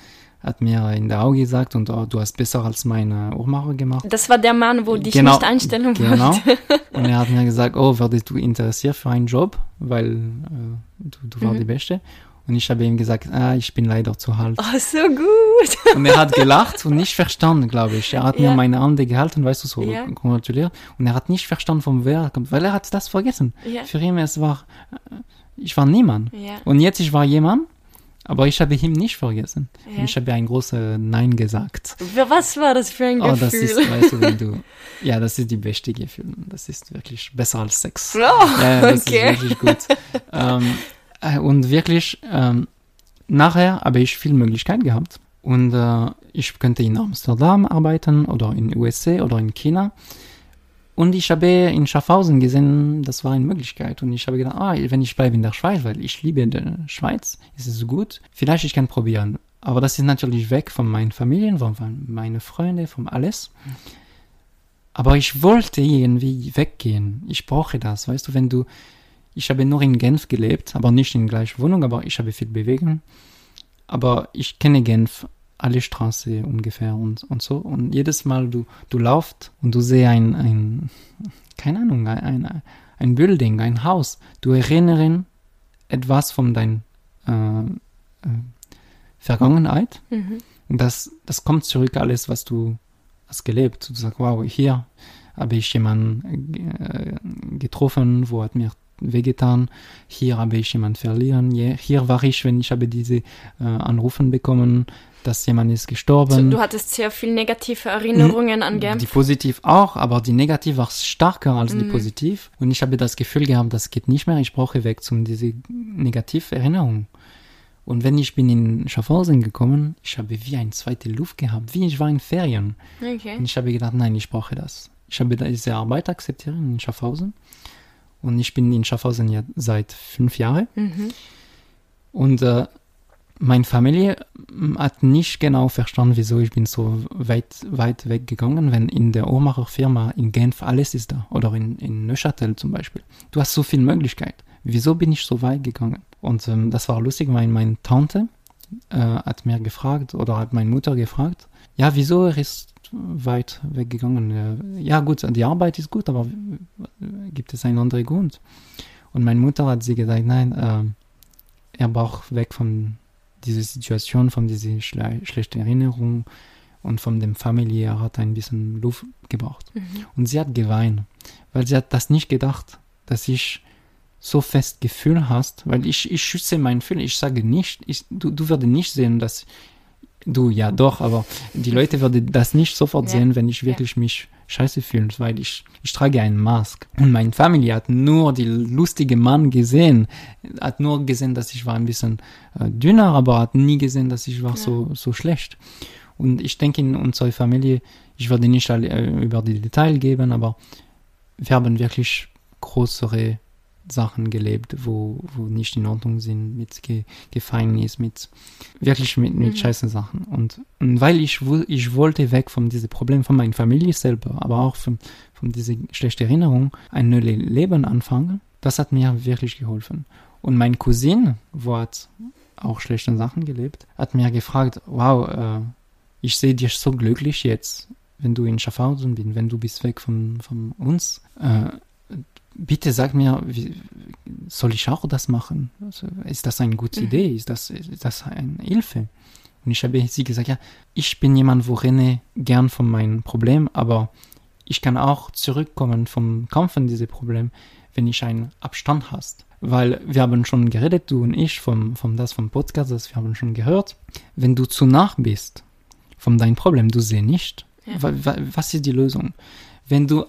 Speaker 2: hat mir in der Auge gesagt, und oh, du hast besser als meine Uhrmacher gemacht.
Speaker 1: Das war der Mann, wo dich genau, nicht einstellen
Speaker 2: genau. wollte. Und er hat mir gesagt, oh, würdest du interessiert für einen Job, weil äh, du, du mhm. warst die Beste. Und ich habe ihm gesagt, ah, ich bin leider zu halb.
Speaker 1: Oh, so gut.
Speaker 2: Und er hat gelacht und nicht verstanden, glaube ich. Er hat ja. mir meine Hände gehalten, weißt du, so ja. gratuliert. Und er hat nicht verstanden, vom wer er kommt, weil er hat das vergessen. Ja. Für ihn, es war, ich war niemand. Ja. Und jetzt, ich war jemand, aber ich habe ihn nicht vergessen. Ja. Ich habe ein großes Nein gesagt.
Speaker 1: Was war das für ein Gefühl? Oh,
Speaker 2: das ist, weißt du, wenn du, ja, das ist die beste Gefühl. Das ist wirklich besser als Sex.
Speaker 1: Oh,
Speaker 2: ja,
Speaker 1: das okay.
Speaker 2: ist wirklich gut. ähm, äh, und wirklich, ähm, nachher habe ich viel Möglichkeit gehabt. Und äh, ich könnte in Amsterdam arbeiten oder in USA oder in China. Und ich habe in Schaffhausen gesehen, das war eine Möglichkeit. Und ich habe gedacht, ah, wenn ich bleibe in der Schweiz, weil ich liebe die Schweiz, ist es gut. Vielleicht ich kann probieren. Aber das ist natürlich weg von meinen Familien, von meinen Freunden, von alles. Aber ich wollte irgendwie weggehen. Ich brauche das. Weißt du, wenn du ich habe nur in Genf gelebt, aber nicht in gleicher Wohnung, aber ich habe viel bewegen. Aber ich kenne Genf, alle Straße ungefähr und, und so. Und jedes Mal du, du laufst und du siehst ein, ein, keine Ahnung, ein, ein Building, ein Haus. Du erinnerst etwas von deiner äh, äh, Vergangenheit. Mhm. Und das, das kommt zurück, alles, was du hast gelebt. Du sagst, wow, hier habe ich jemanden äh, getroffen, wo hat mir wehgetan. Hier habe ich jemanden verlieren. Hier war ich, wenn ich habe diese äh, Anrufen bekommen, dass jemand ist gestorben.
Speaker 1: Du hattest sehr viel negative Erinnerungen an Genf.
Speaker 2: Die positiv auch, aber die negativ war stärker als mm. die mhm. positiv. Und ich habe das Gefühl gehabt, das geht nicht mehr. Ich brauche weg zum diese negative Erinnerung. Und wenn ich bin in Schaffhausen gekommen, ich habe wie eine zweite Luft gehabt, wie ich war in Ferien. Okay. Und ich habe gedacht, nein, ich brauche das. Ich habe diese Arbeit akzeptiert in Schaffhausen. Und ich bin in Schaffhausen ja seit fünf Jahren. Mhm. Und äh, meine Familie hm, hat nicht genau verstanden, wieso ich bin so weit, weit weggegangen, wenn in der Uhrmacherfirma in Genf alles ist da. Oder in, in Neuchâtel zum Beispiel. Du hast so viel Möglichkeit. Wieso bin ich so weit gegangen? Und ähm, das war lustig, weil meine Tante äh, hat mir gefragt oder hat meine Mutter gefragt, ja, wieso er ist weit weggegangen? Ja, gut, die Arbeit ist gut, aber gibt es einen anderen Grund? Und meine Mutter hat sie gesagt, nein, äh, er braucht weg von dieser Situation, von dieser schle schlechten Erinnerung und von dem Familie. Er hat ein bisschen Luft gebraucht. Mhm. Und sie hat geweint, weil sie hat das nicht gedacht, dass ich so fest Gefühl hast, weil ich, ich schütze mein Gefühl, ich sage nicht, ich, du, du würdest nicht sehen, dass du, ja doch, aber die Leute würden das nicht sofort ja. sehen, wenn ich wirklich ja. mich scheiße fühle, weil ich, ich trage einen Mask. Und meine Familie hat nur die lustige Mann gesehen, hat nur gesehen, dass ich war ein bisschen äh, dünner, aber hat nie gesehen, dass ich war ja. so, so schlecht. Und ich denke in unserer Familie, ich werde nicht alle, äh, über die Details geben, aber wir haben wirklich größere Sachen gelebt, wo, wo nicht in Ordnung sind, mit Ge Gefängnis, mit wirklich mit, mit mhm. scheißen Sachen. Und, und weil ich, ich wollte weg von diesem Problem, von meiner Familie selber, aber auch von, von dieser schlechten Erinnerung, ein neues Leben anfangen, das hat mir wirklich geholfen. Und mein Cousin, wo hat auch schlechte Sachen gelebt, hat mir gefragt, wow, äh, ich sehe dich so glücklich jetzt, wenn du in Schaffhausen bist, wenn du bist weg von, von uns. Äh, bitte sag mir, wie, soll ich auch das machen? Also, ist das eine gute mhm. Idee? Ist das, ist das eine Hilfe? Und ich habe sie gesagt, ja, ich bin jemand, wo renne gern von meinem Problem, aber ich kann auch zurückkommen vom Kampfen diese Problem, wenn ich einen Abstand hast. Weil wir haben schon geredet, du und ich, vom, vom das vom Podcast, das wir haben schon gehört. Wenn du zu nah bist von deinem Problem, du siehst nicht. Ja. Was ist die Lösung? Wenn du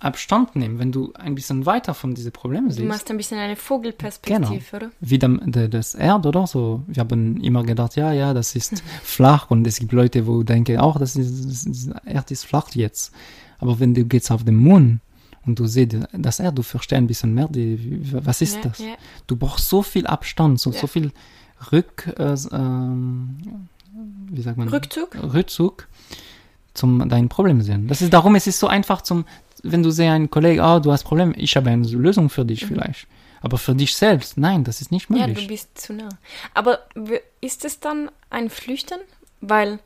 Speaker 2: Abstand nehmen, wenn du ein bisschen weiter von diesen Problemen siehst.
Speaker 1: Du machst ein bisschen eine Vogelperspektive, genau. oder?
Speaker 2: Wie dem, de, das Erd oder so. Wir haben immer gedacht, ja, ja, das ist flach und es gibt Leute, wo denken, auch, das ist, das Erd ist flach jetzt. Aber wenn du gehst auf den Mond und du siehst das Erd, du verstehst ein bisschen mehr, die, was ist ja, das? Ja. Du brauchst so viel Abstand, so, ja. so viel Rück, äh, ähm, wie sagt man?
Speaker 1: Rückzug.
Speaker 2: Rückzug zum dein Problem sehen. Das ist darum, es ist so einfach zum wenn du sehr ein Kollege, oh, du hast Probleme, ich habe eine Lösung für dich mhm. vielleicht. Aber für dich selbst, nein, das ist nicht möglich.
Speaker 1: Ja, du bist zu nah. Aber ist es dann ein Flüchten? Weil,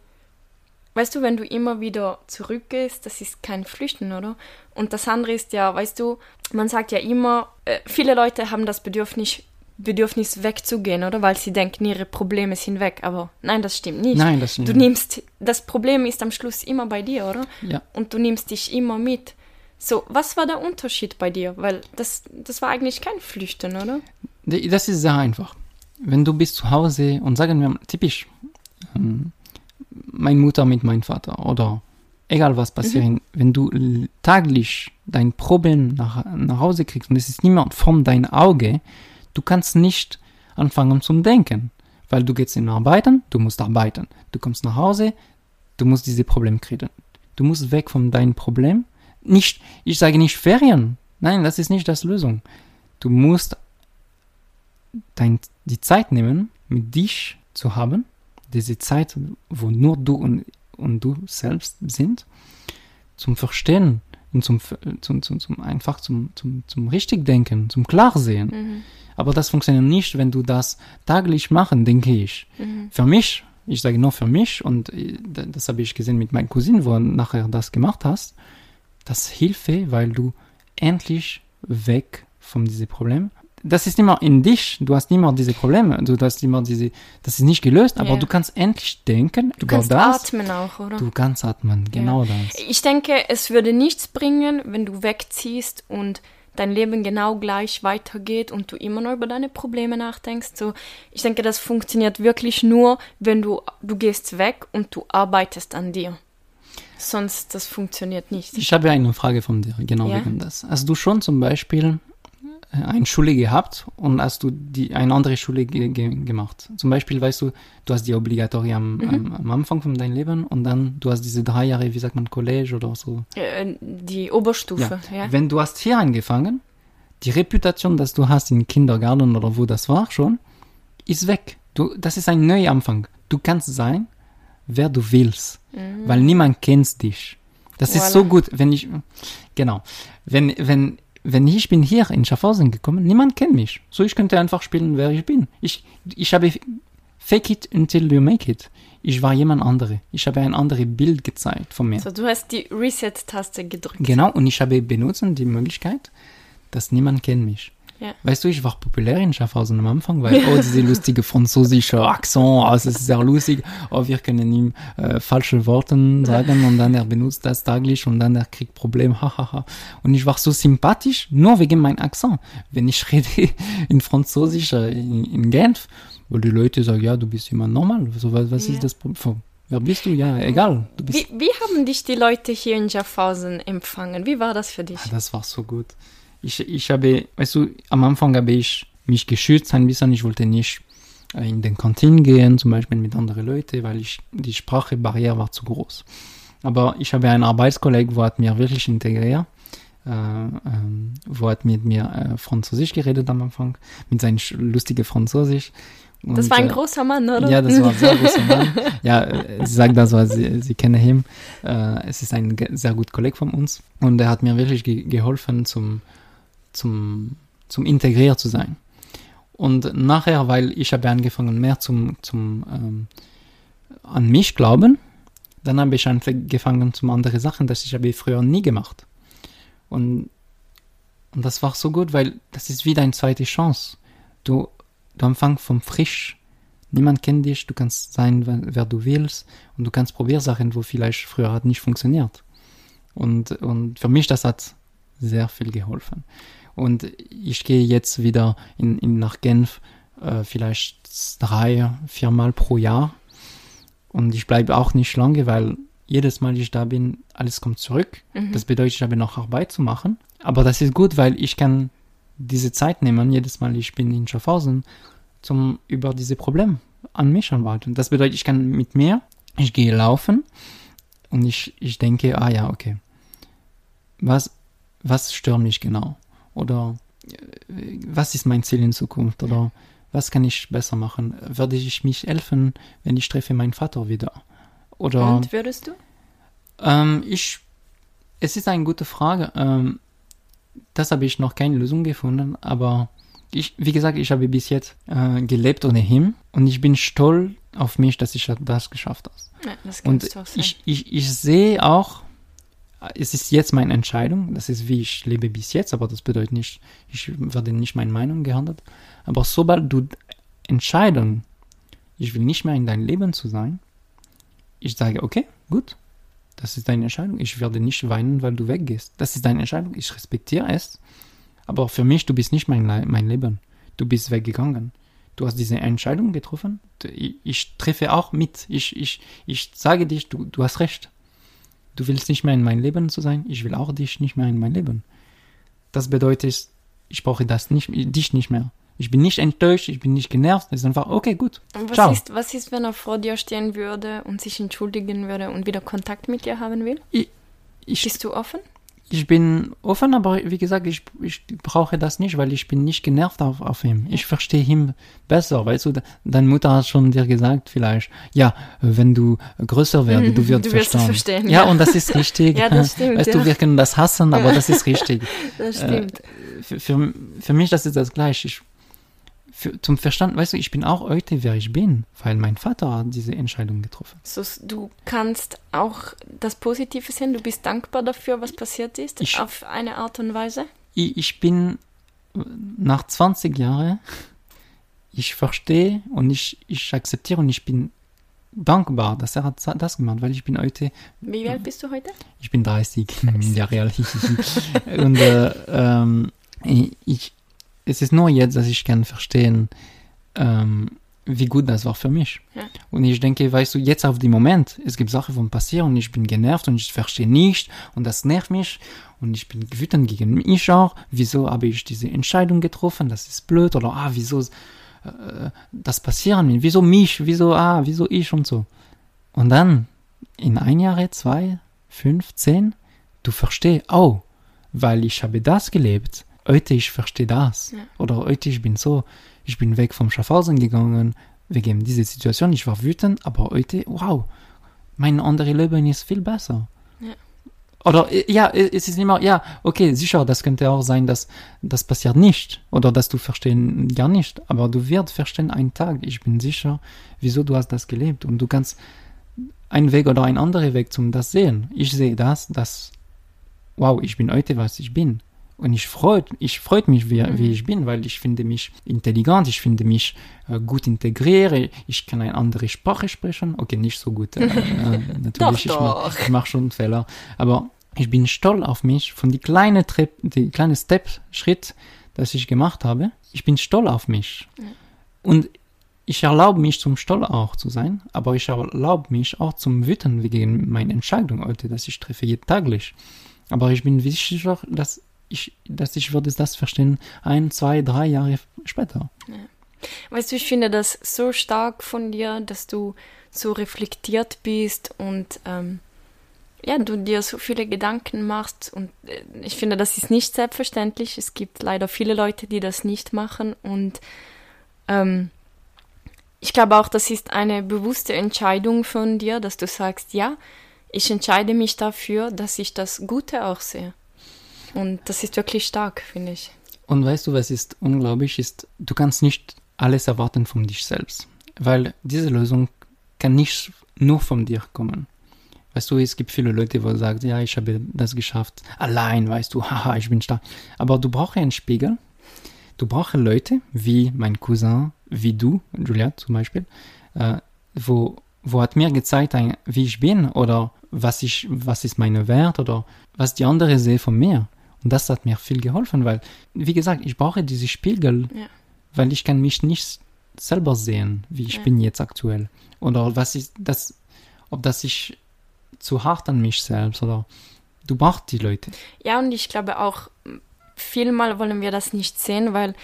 Speaker 1: weißt du, wenn du immer wieder zurückgehst, das ist kein Flüchten, oder? Und das andere ist ja, weißt du, man sagt ja immer, äh, viele Leute haben das Bedürfnis, Bedürfnis wegzugehen, oder? Weil sie denken, ihre Probleme sind weg. Aber nein, das stimmt nicht.
Speaker 2: Nein, das stimmt
Speaker 1: Du nimmst, das Problem ist am Schluss immer bei dir, oder?
Speaker 2: Ja.
Speaker 1: Und du nimmst dich immer mit. So, was war der Unterschied bei dir? Weil das, das war eigentlich kein Flüchten, oder?
Speaker 2: Das ist sehr einfach. Wenn du bist zu Hause und sagen wir typisch, ähm, meine Mutter mit meinem Vater oder egal was passiert, mhm. wenn du täglich dein Problem nach, nach Hause kriegst und es ist niemand von deinem Auge, du kannst nicht anfangen zum Denken. Weil du gehst in Arbeiten, du musst arbeiten. Du kommst nach Hause, du musst diese Probleme kriegen. Du musst weg von deinem Problem nicht, ich sage nicht Ferien. Nein, das ist nicht das Lösung. Du musst dein, die Zeit nehmen, mit dich zu haben, diese Zeit, wo nur du und, und du selbst sind, zum Verstehen und zum, zum, zum, zum einfach zum, zum, zum richtig denken, zum Klarsehen. Mhm. Aber das funktioniert nicht, wenn du das täglich machen, denke ich. Mhm. Für mich, ich sage nur für mich, und äh, das habe ich gesehen mit meinem Cousin, wo er nachher das gemacht hast, das hilft, weil du endlich weg von diesem Problem das ist immer in dich. Du hast immer diese Probleme. Du hast immer diese, das ist nicht gelöst, aber
Speaker 1: Ja.
Speaker 2: du kannst endlich denken
Speaker 1: Du
Speaker 2: über
Speaker 1: kannst
Speaker 2: das.
Speaker 1: atmen auch, oder?
Speaker 2: Du kannst atmen, genau das.
Speaker 1: Ich denke, es würde nichts bringen, wenn du wegziehst und dein Leben genau gleich weitergeht und du immer noch über deine Probleme nachdenkst. So, ich denke, das funktioniert wirklich nur, wenn du du gehst weg und du arbeitest an dir. Sonst das funktioniert nicht.
Speaker 2: Ich habe eine Frage von dir, genau
Speaker 1: Ja?
Speaker 2: wegen das. Hast du schon zum Beispiel äh, eine Schule gehabt und hast du die eine andere Schule ge ge gemacht? Zum Beispiel, weißt du, du hast die Obligatorie am,
Speaker 1: Mhm.
Speaker 2: am, am Anfang von deinem Leben und dann du hast diese drei Jahre, wie sagt man, College oder so.
Speaker 1: Äh, die Oberstufe, ja.
Speaker 2: Wenn du hast hier angefangen, die Reputation, dass du hast im Kindergarten oder wo das war schon, ist weg. Du, das ist ein Neuanfang. Du kannst sein, wer du willst, weil niemand kennt dich. Das ist so
Speaker 1: Voilà.
Speaker 2: gut, wenn ich, genau, wenn, wenn, wenn ich bin hier in Schaffhausen gekommen, niemand kennt mich. So, ich könnte einfach spielen, wer ich bin. Ich, ich habe fake it until you make it. Ich war jemand andere. Ich habe ein anderes Bild gezeigt von mir.
Speaker 1: So, du hast die Reset-Taste gedrückt.
Speaker 2: Genau, und ich habe benutzt die Möglichkeit, dass niemand kennt mich.
Speaker 1: Ja.
Speaker 2: Weißt du, ich war populär in Schaffhausen am Anfang, weil, oh, diese lustige französische Akzent, oh, es ist sehr lustig, oh, wir können ihm äh, falsche Worte sagen und dann er benutzt das täglich und dann er kriegt Probleme, hahaha. Und ich war so sympathisch, nur wegen meinem Akzent. Wenn ich rede in Französisch äh, in, in Genf, weil die Leute sagen, ja, du bist jemand normal, so, was, was
Speaker 1: Ja.
Speaker 2: ist das Problem? Wer bist du? Ja, egal. Du
Speaker 1: Wie, wie haben dich die Leute hier in Schaffhausen empfangen? Wie war das für dich?
Speaker 2: Ah, das war so gut. Ich, ich habe, weißt du, am Anfang habe ich mich geschützt ein bisschen. Ich wollte nicht äh, in den Kantin gehen, zum Beispiel mit anderen Leuten, weil ich, die Sprachbarriere war zu groß. Aber ich habe einen Arbeitskollegen, wo hat mir wirklich integriert, äh, ähm, wo hat mit mir äh, Französisch geredet am Anfang, mit seinem lustigen Französisch.
Speaker 1: Das
Speaker 2: Und,
Speaker 1: war ein
Speaker 2: äh,
Speaker 1: großer Mann, oder?
Speaker 2: ja, das war ein sehr großer Mann. Ja, äh, sie sagt das, weil sie, sie kennen ihn. Äh, es ist ein sehr guter Kollege von uns. Und er hat mir wirklich ge geholfen, zum, zum, zum integriert zu sein. Und nachher, weil ich habe angefangen mehr zum, zum ähm, an mich glauben, dann habe ich angefangen zum andere Sachen, das ich habe früher nie gemacht. Und, und das war so gut, weil das ist wieder eine zweite Chance. Du, du anfängst vom frisch. Niemand kennt dich, du kannst sein, wer, wer du willst und du kannst probieren Sachen, wo vielleicht früher hat nicht funktioniert. Und, und für mich, das hat sehr viel geholfen. Und ich gehe jetzt wieder in, in nach Genf, äh, vielleicht drei, viermal pro Jahr. Und ich bleibe auch nicht lange, weil jedes Mal, ich da bin, alles kommt zurück.
Speaker 1: Mhm.
Speaker 2: Das bedeutet, ich habe noch Arbeit zu machen. Aber das ist gut, weil ich kann diese Zeit nehmen, jedes Mal, ich bin in Schaffhausen, zum über diese Probleme an mich arbeiten. Das bedeutet, ich kann mit mir, ich gehe laufen und ich, ich denke, ah ja, okay. Was, was stört mich genau? Oder äh, was ist mein Ziel in Zukunft? Oder was kann ich besser machen? Würde ich mich helfen, wenn ich treffe meinen Vater wieder? Oder
Speaker 1: Und würdest du?
Speaker 2: ähm, ich, es ist eine gute Frage. Ähm, das habe ich noch keine Lösung gefunden, aber ich, wie gesagt, ich habe bis jetzt äh, gelebt ohne ihn und ich bin stolz auf mich, dass ich das geschafft habe.
Speaker 1: Ja, das
Speaker 2: Und ich, ich, ich sehe auch, es ist jetzt meine Entscheidung, das ist wie ich lebe bis jetzt, aber das bedeutet nicht, ich werde nicht meine Meinung gehandelt. Aber sobald du entscheiden, ich will nicht mehr in dein Leben zu sein, ich sage, okay, gut, das ist deine Entscheidung. Ich werde nicht weinen, weil du weggehst. Das ist deine Entscheidung. Ich respektiere es. Aber für mich, du bist nicht mein, mein Leben. Du bist weggegangen. Du hast diese Entscheidung getroffen. Ich, ich treffe auch mit. Ich, ich, ich sage dich, du, du hast recht. Du willst nicht mehr in mein Leben zu sein. Ich will auch dich nicht mehr in mein Leben. Das bedeutet, ich brauche das nicht, dich nicht mehr. Ich bin nicht enttäuscht, ich bin nicht genervt. Es ist einfach, okay, gut.
Speaker 1: Und was
Speaker 2: Ciao.
Speaker 1: ist, was ist, wenn er vor dir stehen würde und sich entschuldigen würde und wieder Kontakt mit dir haben will?
Speaker 2: Ich,
Speaker 1: Bist du offen?
Speaker 2: Ich bin offen, aber wie gesagt, ich, ich brauche das nicht, weil ich bin nicht genervt auf, auf ihn. Ich verstehe ihn besser, weißt du. de- Deine Mutter hat schon dir gesagt, vielleicht, ja, wenn du größer werde, du wirst
Speaker 1: Du wirst
Speaker 2: verstehen.
Speaker 1: verstehen,
Speaker 2: Ja,
Speaker 1: ja.
Speaker 2: und das ist richtig.
Speaker 1: Ja, das stimmt,
Speaker 2: Weißt
Speaker 1: ja.
Speaker 2: du, wir können das hassen, aber das ist richtig.
Speaker 1: Das
Speaker 2: Äh,
Speaker 1: stimmt.
Speaker 2: für, für, für mich das ist das gleiche. Ich, für, zum Verstand, weißt du, ich bin auch heute, wer ich bin, weil mein Vater hat diese Entscheidung getroffen.
Speaker 1: So, du kannst auch das Positive sehen. Du bist dankbar dafür, was passiert ist,
Speaker 2: Ich-
Speaker 1: auf eine Art und Weise.
Speaker 2: Ich, ich bin, nach 20 Jahren, ich verstehe und ich, ich akzeptiere und ich bin dankbar, dass er hat das gemacht, weil ich bin heute.
Speaker 1: Wie alt bist du heute?
Speaker 2: Ich bin 30, 30. ja real. und äh, ähm, ich, es ist nur jetzt, dass ich kann verstehen, ähm, wie gut das war für mich. Ja. Und ich denke, weißt du, jetzt auf dem Moment, es gibt Sachen, die passieren und ich bin genervt und ich verstehe nicht und das nervt mich und ich bin wütend gegen mich auch. Wieso habe ich diese Entscheidung getroffen? Das ist blöd oder ah, wieso äh, das passieren? Wieso mich? Wieso ah, wieso ich und so. Und dann in ein Jahr, zwei, fünf, zehn, du verstehst, oh, weil ich habe das gelebt. Heute ich verstehe das. Ja. Oder heute ich bin so ich bin weg vom Schaffhausen gegangen wegen dieser Situation. Ich war wütend, aber heute, wow, mein anderes Leben ist viel besser. Ja. Oder äh, ja, äh, es ist immer, ja, okay, sicher, das könnte auch sein, dass das passiert nicht oder dass du verstehen gar nicht, aber du wirst verstehen einen Tag, ich bin sicher, wieso du hast das gelebt und du kannst einen Weg oder einen anderen Weg zum das sehen. Ich sehe das, das, wow, ich bin heute, was ich bin. Und ich freut, ich freut mich, wie, mhm. wie ich bin, weil ich finde mich intelligent, ich finde mich äh, gut integriert, ich kann eine andere Sprache sprechen. Okay, nicht so gut. Äh, äh natürlich, doch, ich, ich mache schon Fehler. Aber ich bin stolz auf mich von die kleine Trip, die kleine Step, Schritt, das ich gemacht habe. Ich bin stolz auf mich. Mhm. Und ich erlaube mich zum Stolz auch zu sein, aber ich erlaube mich auch zum Wüten wegen meiner Entscheidung heute, dass ich treffe jeden täglich. Aber ich bin sicher, dass ich, dass ich würde das verstehen ein, zwei, drei Jahre später. Ja.
Speaker 1: Weißt du, ich finde das so stark von dir, dass du so reflektiert bist und ähm, ja, du dir so viele Gedanken machst und äh, ich finde, das ist nicht selbstverständlich. Es gibt leider viele Leute, die das nicht machen und ähm, ich glaube auch, das ist eine bewusste Entscheidung von dir, dass du sagst, ja, ich entscheide mich dafür, dass ich das Gute auch sehe. Und das ist wirklich stark, finde ich.
Speaker 2: Und weißt du, was ist unglaublich ist, du kannst nicht alles erwarten von dich selbst, weil diese Lösung kann nicht nur von dir kommen. Weißt du, es gibt viele Leute, die sagen, ja, ich habe das geschafft, allein, weißt du, haha, ich bin stark. Aber du brauchst einen Spiegel. Du brauchst Leute wie mein Cousin, wie du, Julia zum Beispiel, äh, wo, wo hat mir gezeigt, wie ich bin oder was ich, was ist meine Wert oder was die andere sehen von mir. Und das hat mir viel geholfen, weil, wie gesagt, ich brauche diese Spiegel, ja. weil ich kann mich nicht selber sehen, wie ich ja. bin jetzt aktuell. Oder was ist das, ob das ich zu hart an mich selbst oder du brauchst die Leute.
Speaker 1: Ja, und ich glaube auch, vielmal wollen wir das nicht sehen, weil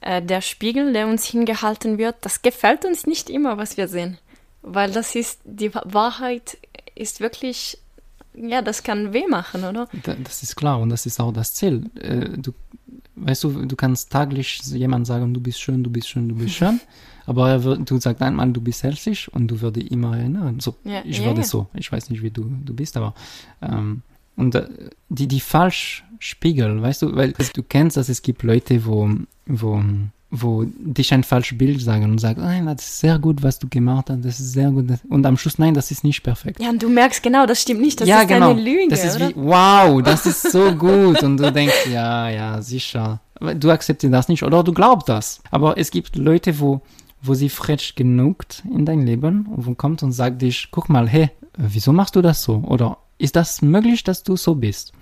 Speaker 1: äh, der Spiegel, der uns hingehalten wird, das gefällt uns nicht immer, was wir sehen. Weil das ist, die Wahrheit ist wirklich ja, das kann weh machen, oder?
Speaker 2: Das ist klar und das ist auch das Ziel. Äh, du, weißt du, du kannst täglich jemand sagen, du bist schön, du bist schön, du bist schön, aber er wird, du sagst einmal, du bist hässlich und du würdest immer erinnern. So, ja, ich ja, würde ja. so. Ich weiß nicht, wie du, du bist, aber ähm, und äh, die, die falsch spiegeln, weißt du, weil du kennst, dass es gibt Leute, wo, wo wo dich ein falsches Bild sagen und sagen, nein, das ist sehr gut, was du gemacht hast, das ist sehr gut. Und am Schluss, nein, das ist nicht perfekt.
Speaker 1: Ja, und du merkst genau, das stimmt nicht, das ja, ist genau. eine Lüge,
Speaker 2: das ist oder? Wie, wow, das ist so gut. Und du denkst, ja, ja, sicher. Du akzeptierst das nicht oder du glaubst das. Aber es gibt Leute, wo, wo sie frisch genug in dein Leben und wo kommt und sagt dich, guck mal, hey, wieso machst du das so? Oder ist das möglich, dass du so bist?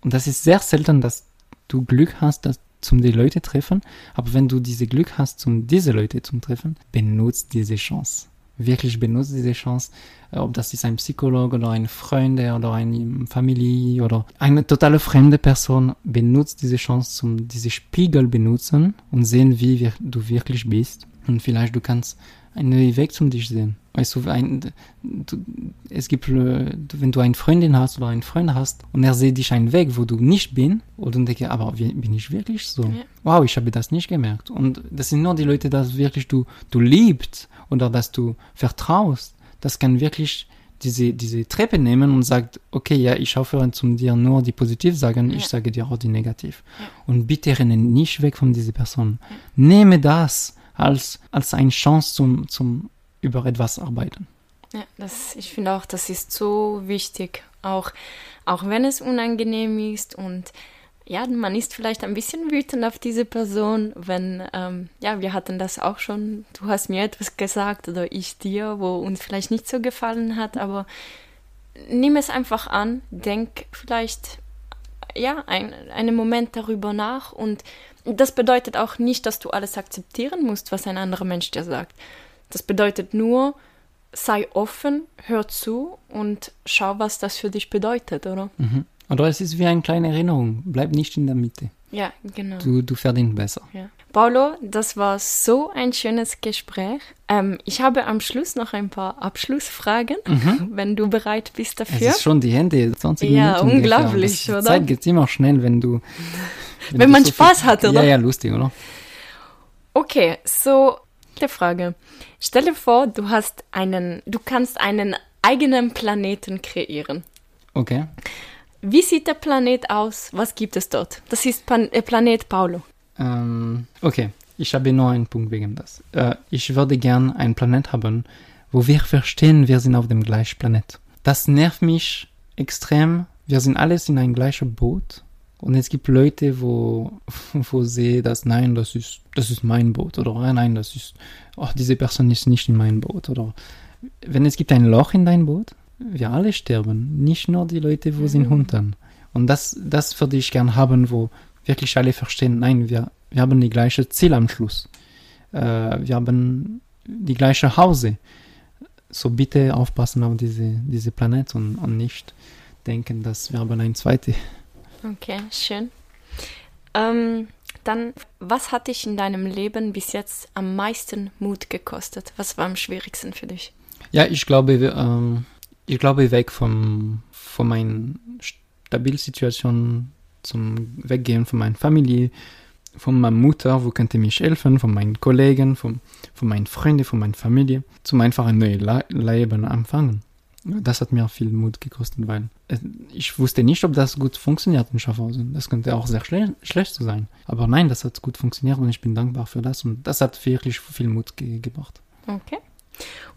Speaker 2: Und das ist sehr selten, dass du Glück hast, dass zum die Leute treffen. Aber wenn du diese Glück hast, um diese Leute zu treffen, benutzt diese Chance. Wirklich benutzt diese Chance, äh, ob das ist ein Psychologe oder ein Freund oder eine Familie oder eine totale fremde Person, benutzt diese Chance, um diese Spiegel benutzen und sehen, wie du wirklich bist. Und vielleicht du kannst einen Weg zum dich sehen. Weißt du, ein, du, es gibt, äh, wenn du eine Freundin hast oder einen Freund hast und er sieht dich einen Weg, wo du nicht bin, und dann denke aber bin ich wirklich so? Ja. Wow, ich habe das nicht gemerkt. Und das sind nur die Leute, dass wirklich du, du liebst oder dass du vertraust. Das kann wirklich diese, diese Treppe nehmen und sagt, okay, ja, ich aufhöre zum dir nur die positiv sagen, ja. ich sage dir auch die negativ. Ja. Und bitte renne nicht weg von dieser Person. Nehme das als, als eine Chance zum, zum über etwas arbeiten.
Speaker 1: Ja, das, ich finde auch, das ist so wichtig, auch, auch wenn es unangenehm ist und ja, man ist vielleicht ein bisschen wütend auf diese Person, wenn, ähm, ja, wir hatten das auch schon, du hast mir etwas gesagt oder ich dir, wo uns vielleicht nicht so gefallen hat, aber nimm es einfach an, denk vielleicht, ja, ein, einen Moment darüber nach und das bedeutet auch nicht, dass du alles akzeptieren musst, was ein anderer Mensch dir sagt. Das bedeutet nur, sei offen, hör zu und schau, was das für dich bedeutet, oder?
Speaker 2: Mhm. Oder es ist wie eine kleine Erinnerung. Bleib nicht in der Mitte.
Speaker 1: Ja, genau.
Speaker 2: Du, du verdienst besser.
Speaker 1: Ja. Paulo, das war so ein schönes Gespräch. Ähm, ich habe am Schluss noch ein paar Abschlussfragen, mhm. wenn du bereit bist dafür.
Speaker 2: Es ist schon die Hände, 20
Speaker 1: ja,
Speaker 2: Minuten.
Speaker 1: unglaublich, oder?
Speaker 2: Die Zeit geht immer schnell, wenn du.
Speaker 1: Wenn, wenn man so Spaß viel, hat, oder?
Speaker 2: Ja, ja, lustig, oder?
Speaker 1: Okay, so die Frage. Stell dir vor, du hast einen, du kannst einen eigenen Planeten kreieren.
Speaker 2: Okay.
Speaker 1: Wie sieht der Planet aus? Was gibt es dort? Das ist Pan äh, Planet Paulo.
Speaker 2: Ähm, okay, ich habe nur einen Punkt wegen das. Äh, ich würde gern einen Planet haben, wo wir verstehen, wir sind auf dem gleichen Planet. Das nervt mich extrem. Wir sind alles in einem gleichen Boot. Und es gibt Leute, wo, wo sie das, nein, das ist, das ist mein Boot. Oder nein, das ist, oh, diese Person ist nicht in meinem Boot. Oder wenn es gibt ein Loch in dein Boot, wir alle sterben, nicht nur die Leute, wo mhm. sind Hunden. Und das, das würde ich gern haben, wo wirklich alle verstehen, nein, wir, wir haben die gleiche Ziel am Schluss. Äh, wir haben die gleiche Hause. So bitte aufpassen auf diese, diese Planet und, und nicht denken, dass wir haben ein zweites.
Speaker 1: Okay, schön. Ähm, dann, was hat dich in deinem Leben bis jetzt am meisten Mut gekostet? Was war am schwierigsten für dich?
Speaker 2: Ja, ich glaube, ähm, ich glaube, weg vom, von meiner Stabilsituation zum Weggehen von meiner Familie, von meiner Mutter, wo könnte mich helfen, von meinen Kollegen, von, von meinen Freunden, von meiner Familie, zum einfach ein neues Leben anfangen. Das hat mir viel Mut gekostet, weil ich wusste nicht, ob das gut funktioniert in Schaffhausen. Das könnte auch sehr schle schlecht sein. Aber nein, das hat gut funktioniert und ich bin dankbar für das und das hat wirklich viel Mut ge gebracht.
Speaker 1: Okay.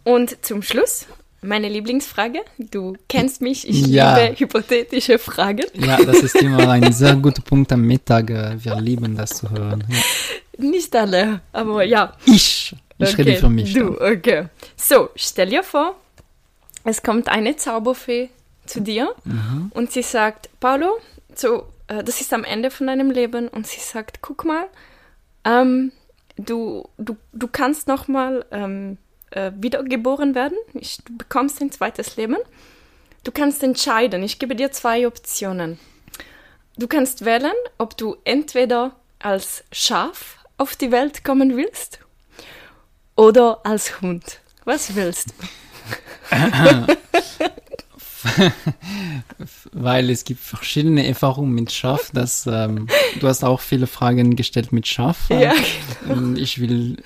Speaker 1: Und zum Schluss meine Lieblingsfrage. Du kennst mich, ich ja. liebe hypothetische Fragen.
Speaker 2: Ja, das ist immer ein sehr guter Punkt am Mittag. Äh, wir lieben das zu hören. Ja.
Speaker 1: Nicht alle, aber ja.
Speaker 2: Ich, ich okay, rede für mich.
Speaker 1: Du, okay. So, stell dir vor, es kommt eine Zauberfee zu dir mhm. und sie sagt, Paulo, so, äh, das ist am Ende von deinem Leben und sie sagt, guck mal, ähm, du, du, du kannst noch mal ähm, äh, wiedergeboren werden. Ich, du bekommst ein zweites Leben. Du kannst entscheiden. Ich gebe dir zwei Optionen. Du kannst wählen, ob du entweder als Schaf auf die Welt kommen willst oder als Hund. Was willst du?
Speaker 2: weil es gibt verschiedene Erfahrungen mit Schaf. Dass, ähm, du hast auch viele Fragen gestellt mit Schaf.
Speaker 1: Ja,
Speaker 2: genau. Ich will,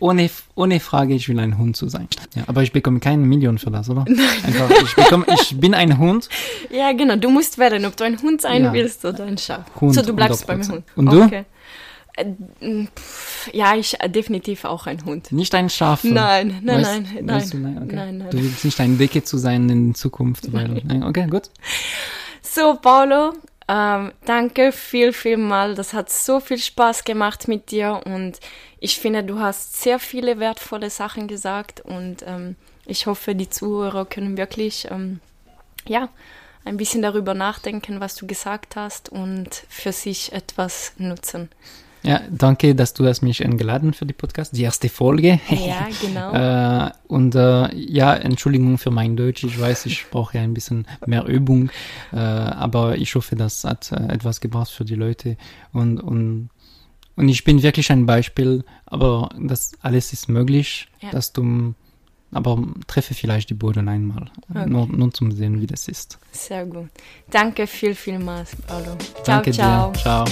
Speaker 2: ohne, ohne Frage, ich will ein Hund zu sein. Ja, aber ich bekomme keine Million für das, oder?
Speaker 1: Nein.
Speaker 2: Einfach, ich, bekomme, ich bin ein Hund.
Speaker 1: Ja, genau. Du musst wählen, ob du ein Hund sein ja. willst oder ein Schaf.
Speaker 2: Hund
Speaker 1: so, du bleibst beim Hund.
Speaker 2: Und du? Okay.
Speaker 1: Äh, ja, ich äh, definitiv auch ein Hund.
Speaker 2: Nicht ein Schaf.
Speaker 1: Nein, nein, weißt, nein, nein,
Speaker 2: weißt du, nein, okay. nein, nein. Du willst nicht ein Decke zu sein in Zukunft. Weil, okay, gut.
Speaker 1: So, Paulo, ähm, danke viel, viel mal. Das hat so viel Spaß gemacht mit dir und ich finde, du hast sehr viele wertvolle Sachen gesagt und ähm, ich hoffe, die Zuhörer können wirklich, ähm, ja, ein bisschen darüber nachdenken, was du gesagt hast und für sich etwas nutzen.
Speaker 2: Ja, danke, dass du hast mich eingeladen für die Podcast, die erste Folge.
Speaker 1: Ja, genau.
Speaker 2: äh, und äh, ja, Entschuldigung für mein Deutsch. Ich weiß, ich brauche ja ein bisschen mehr Übung, äh, aber ich hoffe, das hat äh, etwas gebracht für die Leute. Und, und, und ich bin wirklich ein Beispiel, aber das alles ist möglich, ja. dass du aber treffe vielleicht die Boden einmal, okay. nur, nur zum sehen, wie das ist.
Speaker 1: Sehr gut. Danke viel, vielmals, Paulo.
Speaker 2: Ciao, Danke ciao. Dir. Ciao.